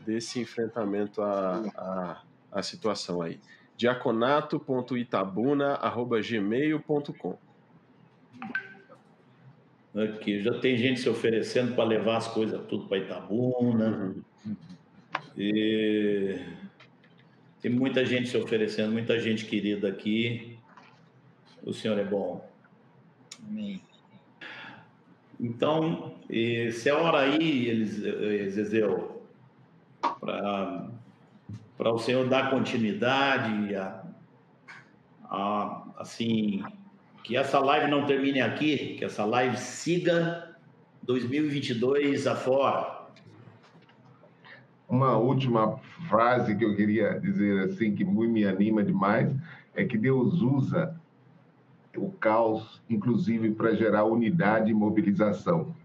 desse enfrentamento à, à, à situação aí. diaconato.itabuna.gmail.com Aqui, já tem gente se oferecendo para levar as coisas tudo para Itabuna. Uhum. E tem muita gente se oferecendo, muita gente querida aqui. O Senhor é bom. Amém. Então, se é hora aí, Zezeu, para o Senhor dar continuidade, a, a, assim, que essa live não termine aqui, que essa live siga 2022 afora. Uma última frase que eu queria dizer assim, que muito me anima demais, é que Deus usa o caos, inclusive para gerar unidade e mobilização.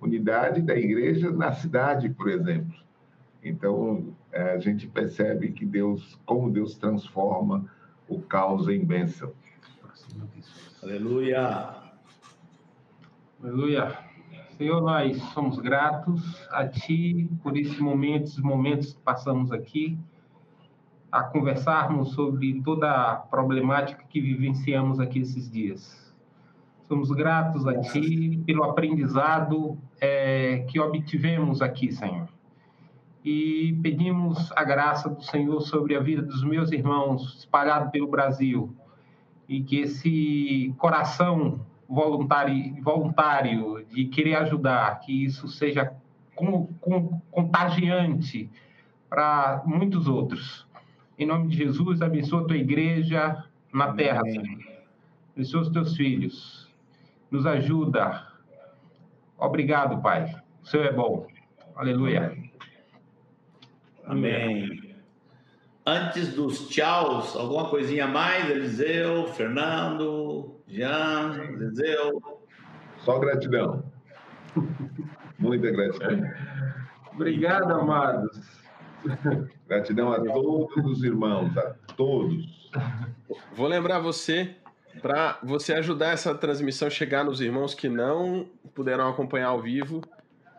Unidade da igreja na cidade, por exemplo. Então, é, a gente percebe que Deus, como Deus transforma o caos em bênção. Aleluia! Aleluia! Senhor, nós somos gratos a Ti por esses momentos, momentos que passamos aqui a conversarmos sobre toda a problemática que vivenciamos aqui esses dias. Somos gratos a Ti pelo aprendizado é, que obtivemos aqui, Senhor. E pedimos a graça do Senhor sobre a vida dos meus irmãos espalhados pelo Brasil e que esse coração voluntário, voluntário de querer ajudar, que isso seja com, com, contagiante para muitos outros em nome de Jesus, abençoa a tua igreja na Amém. terra, Senhor. Abençoa os teus filhos. Nos ajuda. Obrigado, Pai. O Senhor é bom. Aleluia. Amém. Antes dos tchauz, alguma coisinha mais, Eliseu, Fernando, Jean, Eliseu? Só gratidão. Muita gratidão. Obrigado, amados. Gratidão a todos os irmãos, a todos. Vou lembrar você para você ajudar essa transmissão a chegar nos irmãos que não puderam acompanhar ao vivo.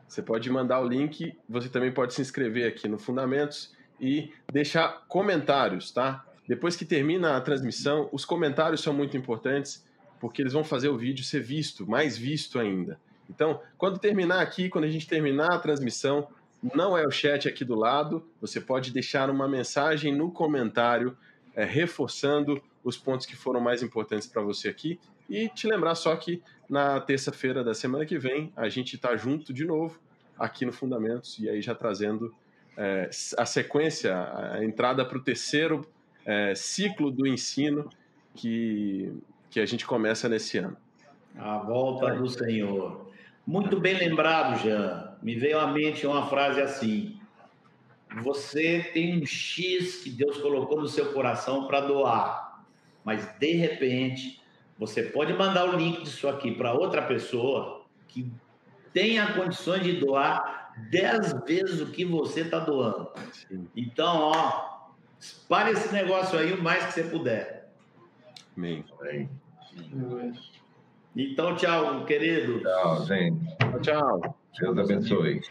Você pode mandar o link, você também pode se inscrever aqui no Fundamentos e deixar comentários, tá? Depois que termina a transmissão, os comentários são muito importantes porque eles vão fazer o vídeo ser visto, mais visto ainda. Então, quando terminar aqui, quando a gente terminar a transmissão, não é o chat aqui do lado. Você pode deixar uma mensagem no comentário, é, reforçando os pontos que foram mais importantes para você aqui. E te lembrar só que na terça-feira da semana que vem a gente está junto de novo aqui no Fundamentos e aí já trazendo é, a sequência, a entrada para o terceiro é, ciclo do ensino que, que a gente começa nesse ano. A volta do Senhor. Muito bem lembrado, Jean. Me veio à mente uma frase assim: Você tem um X que Deus colocou no seu coração para doar, mas de repente você pode mandar o link disso aqui para outra pessoa que tenha condições de doar dez vezes o que você está doando. Então, ó, espalhe esse negócio aí o mais que você puder. Amém. Amém. Então, tchau, querido. Tchau, gente. Tchau. Deus abençoe.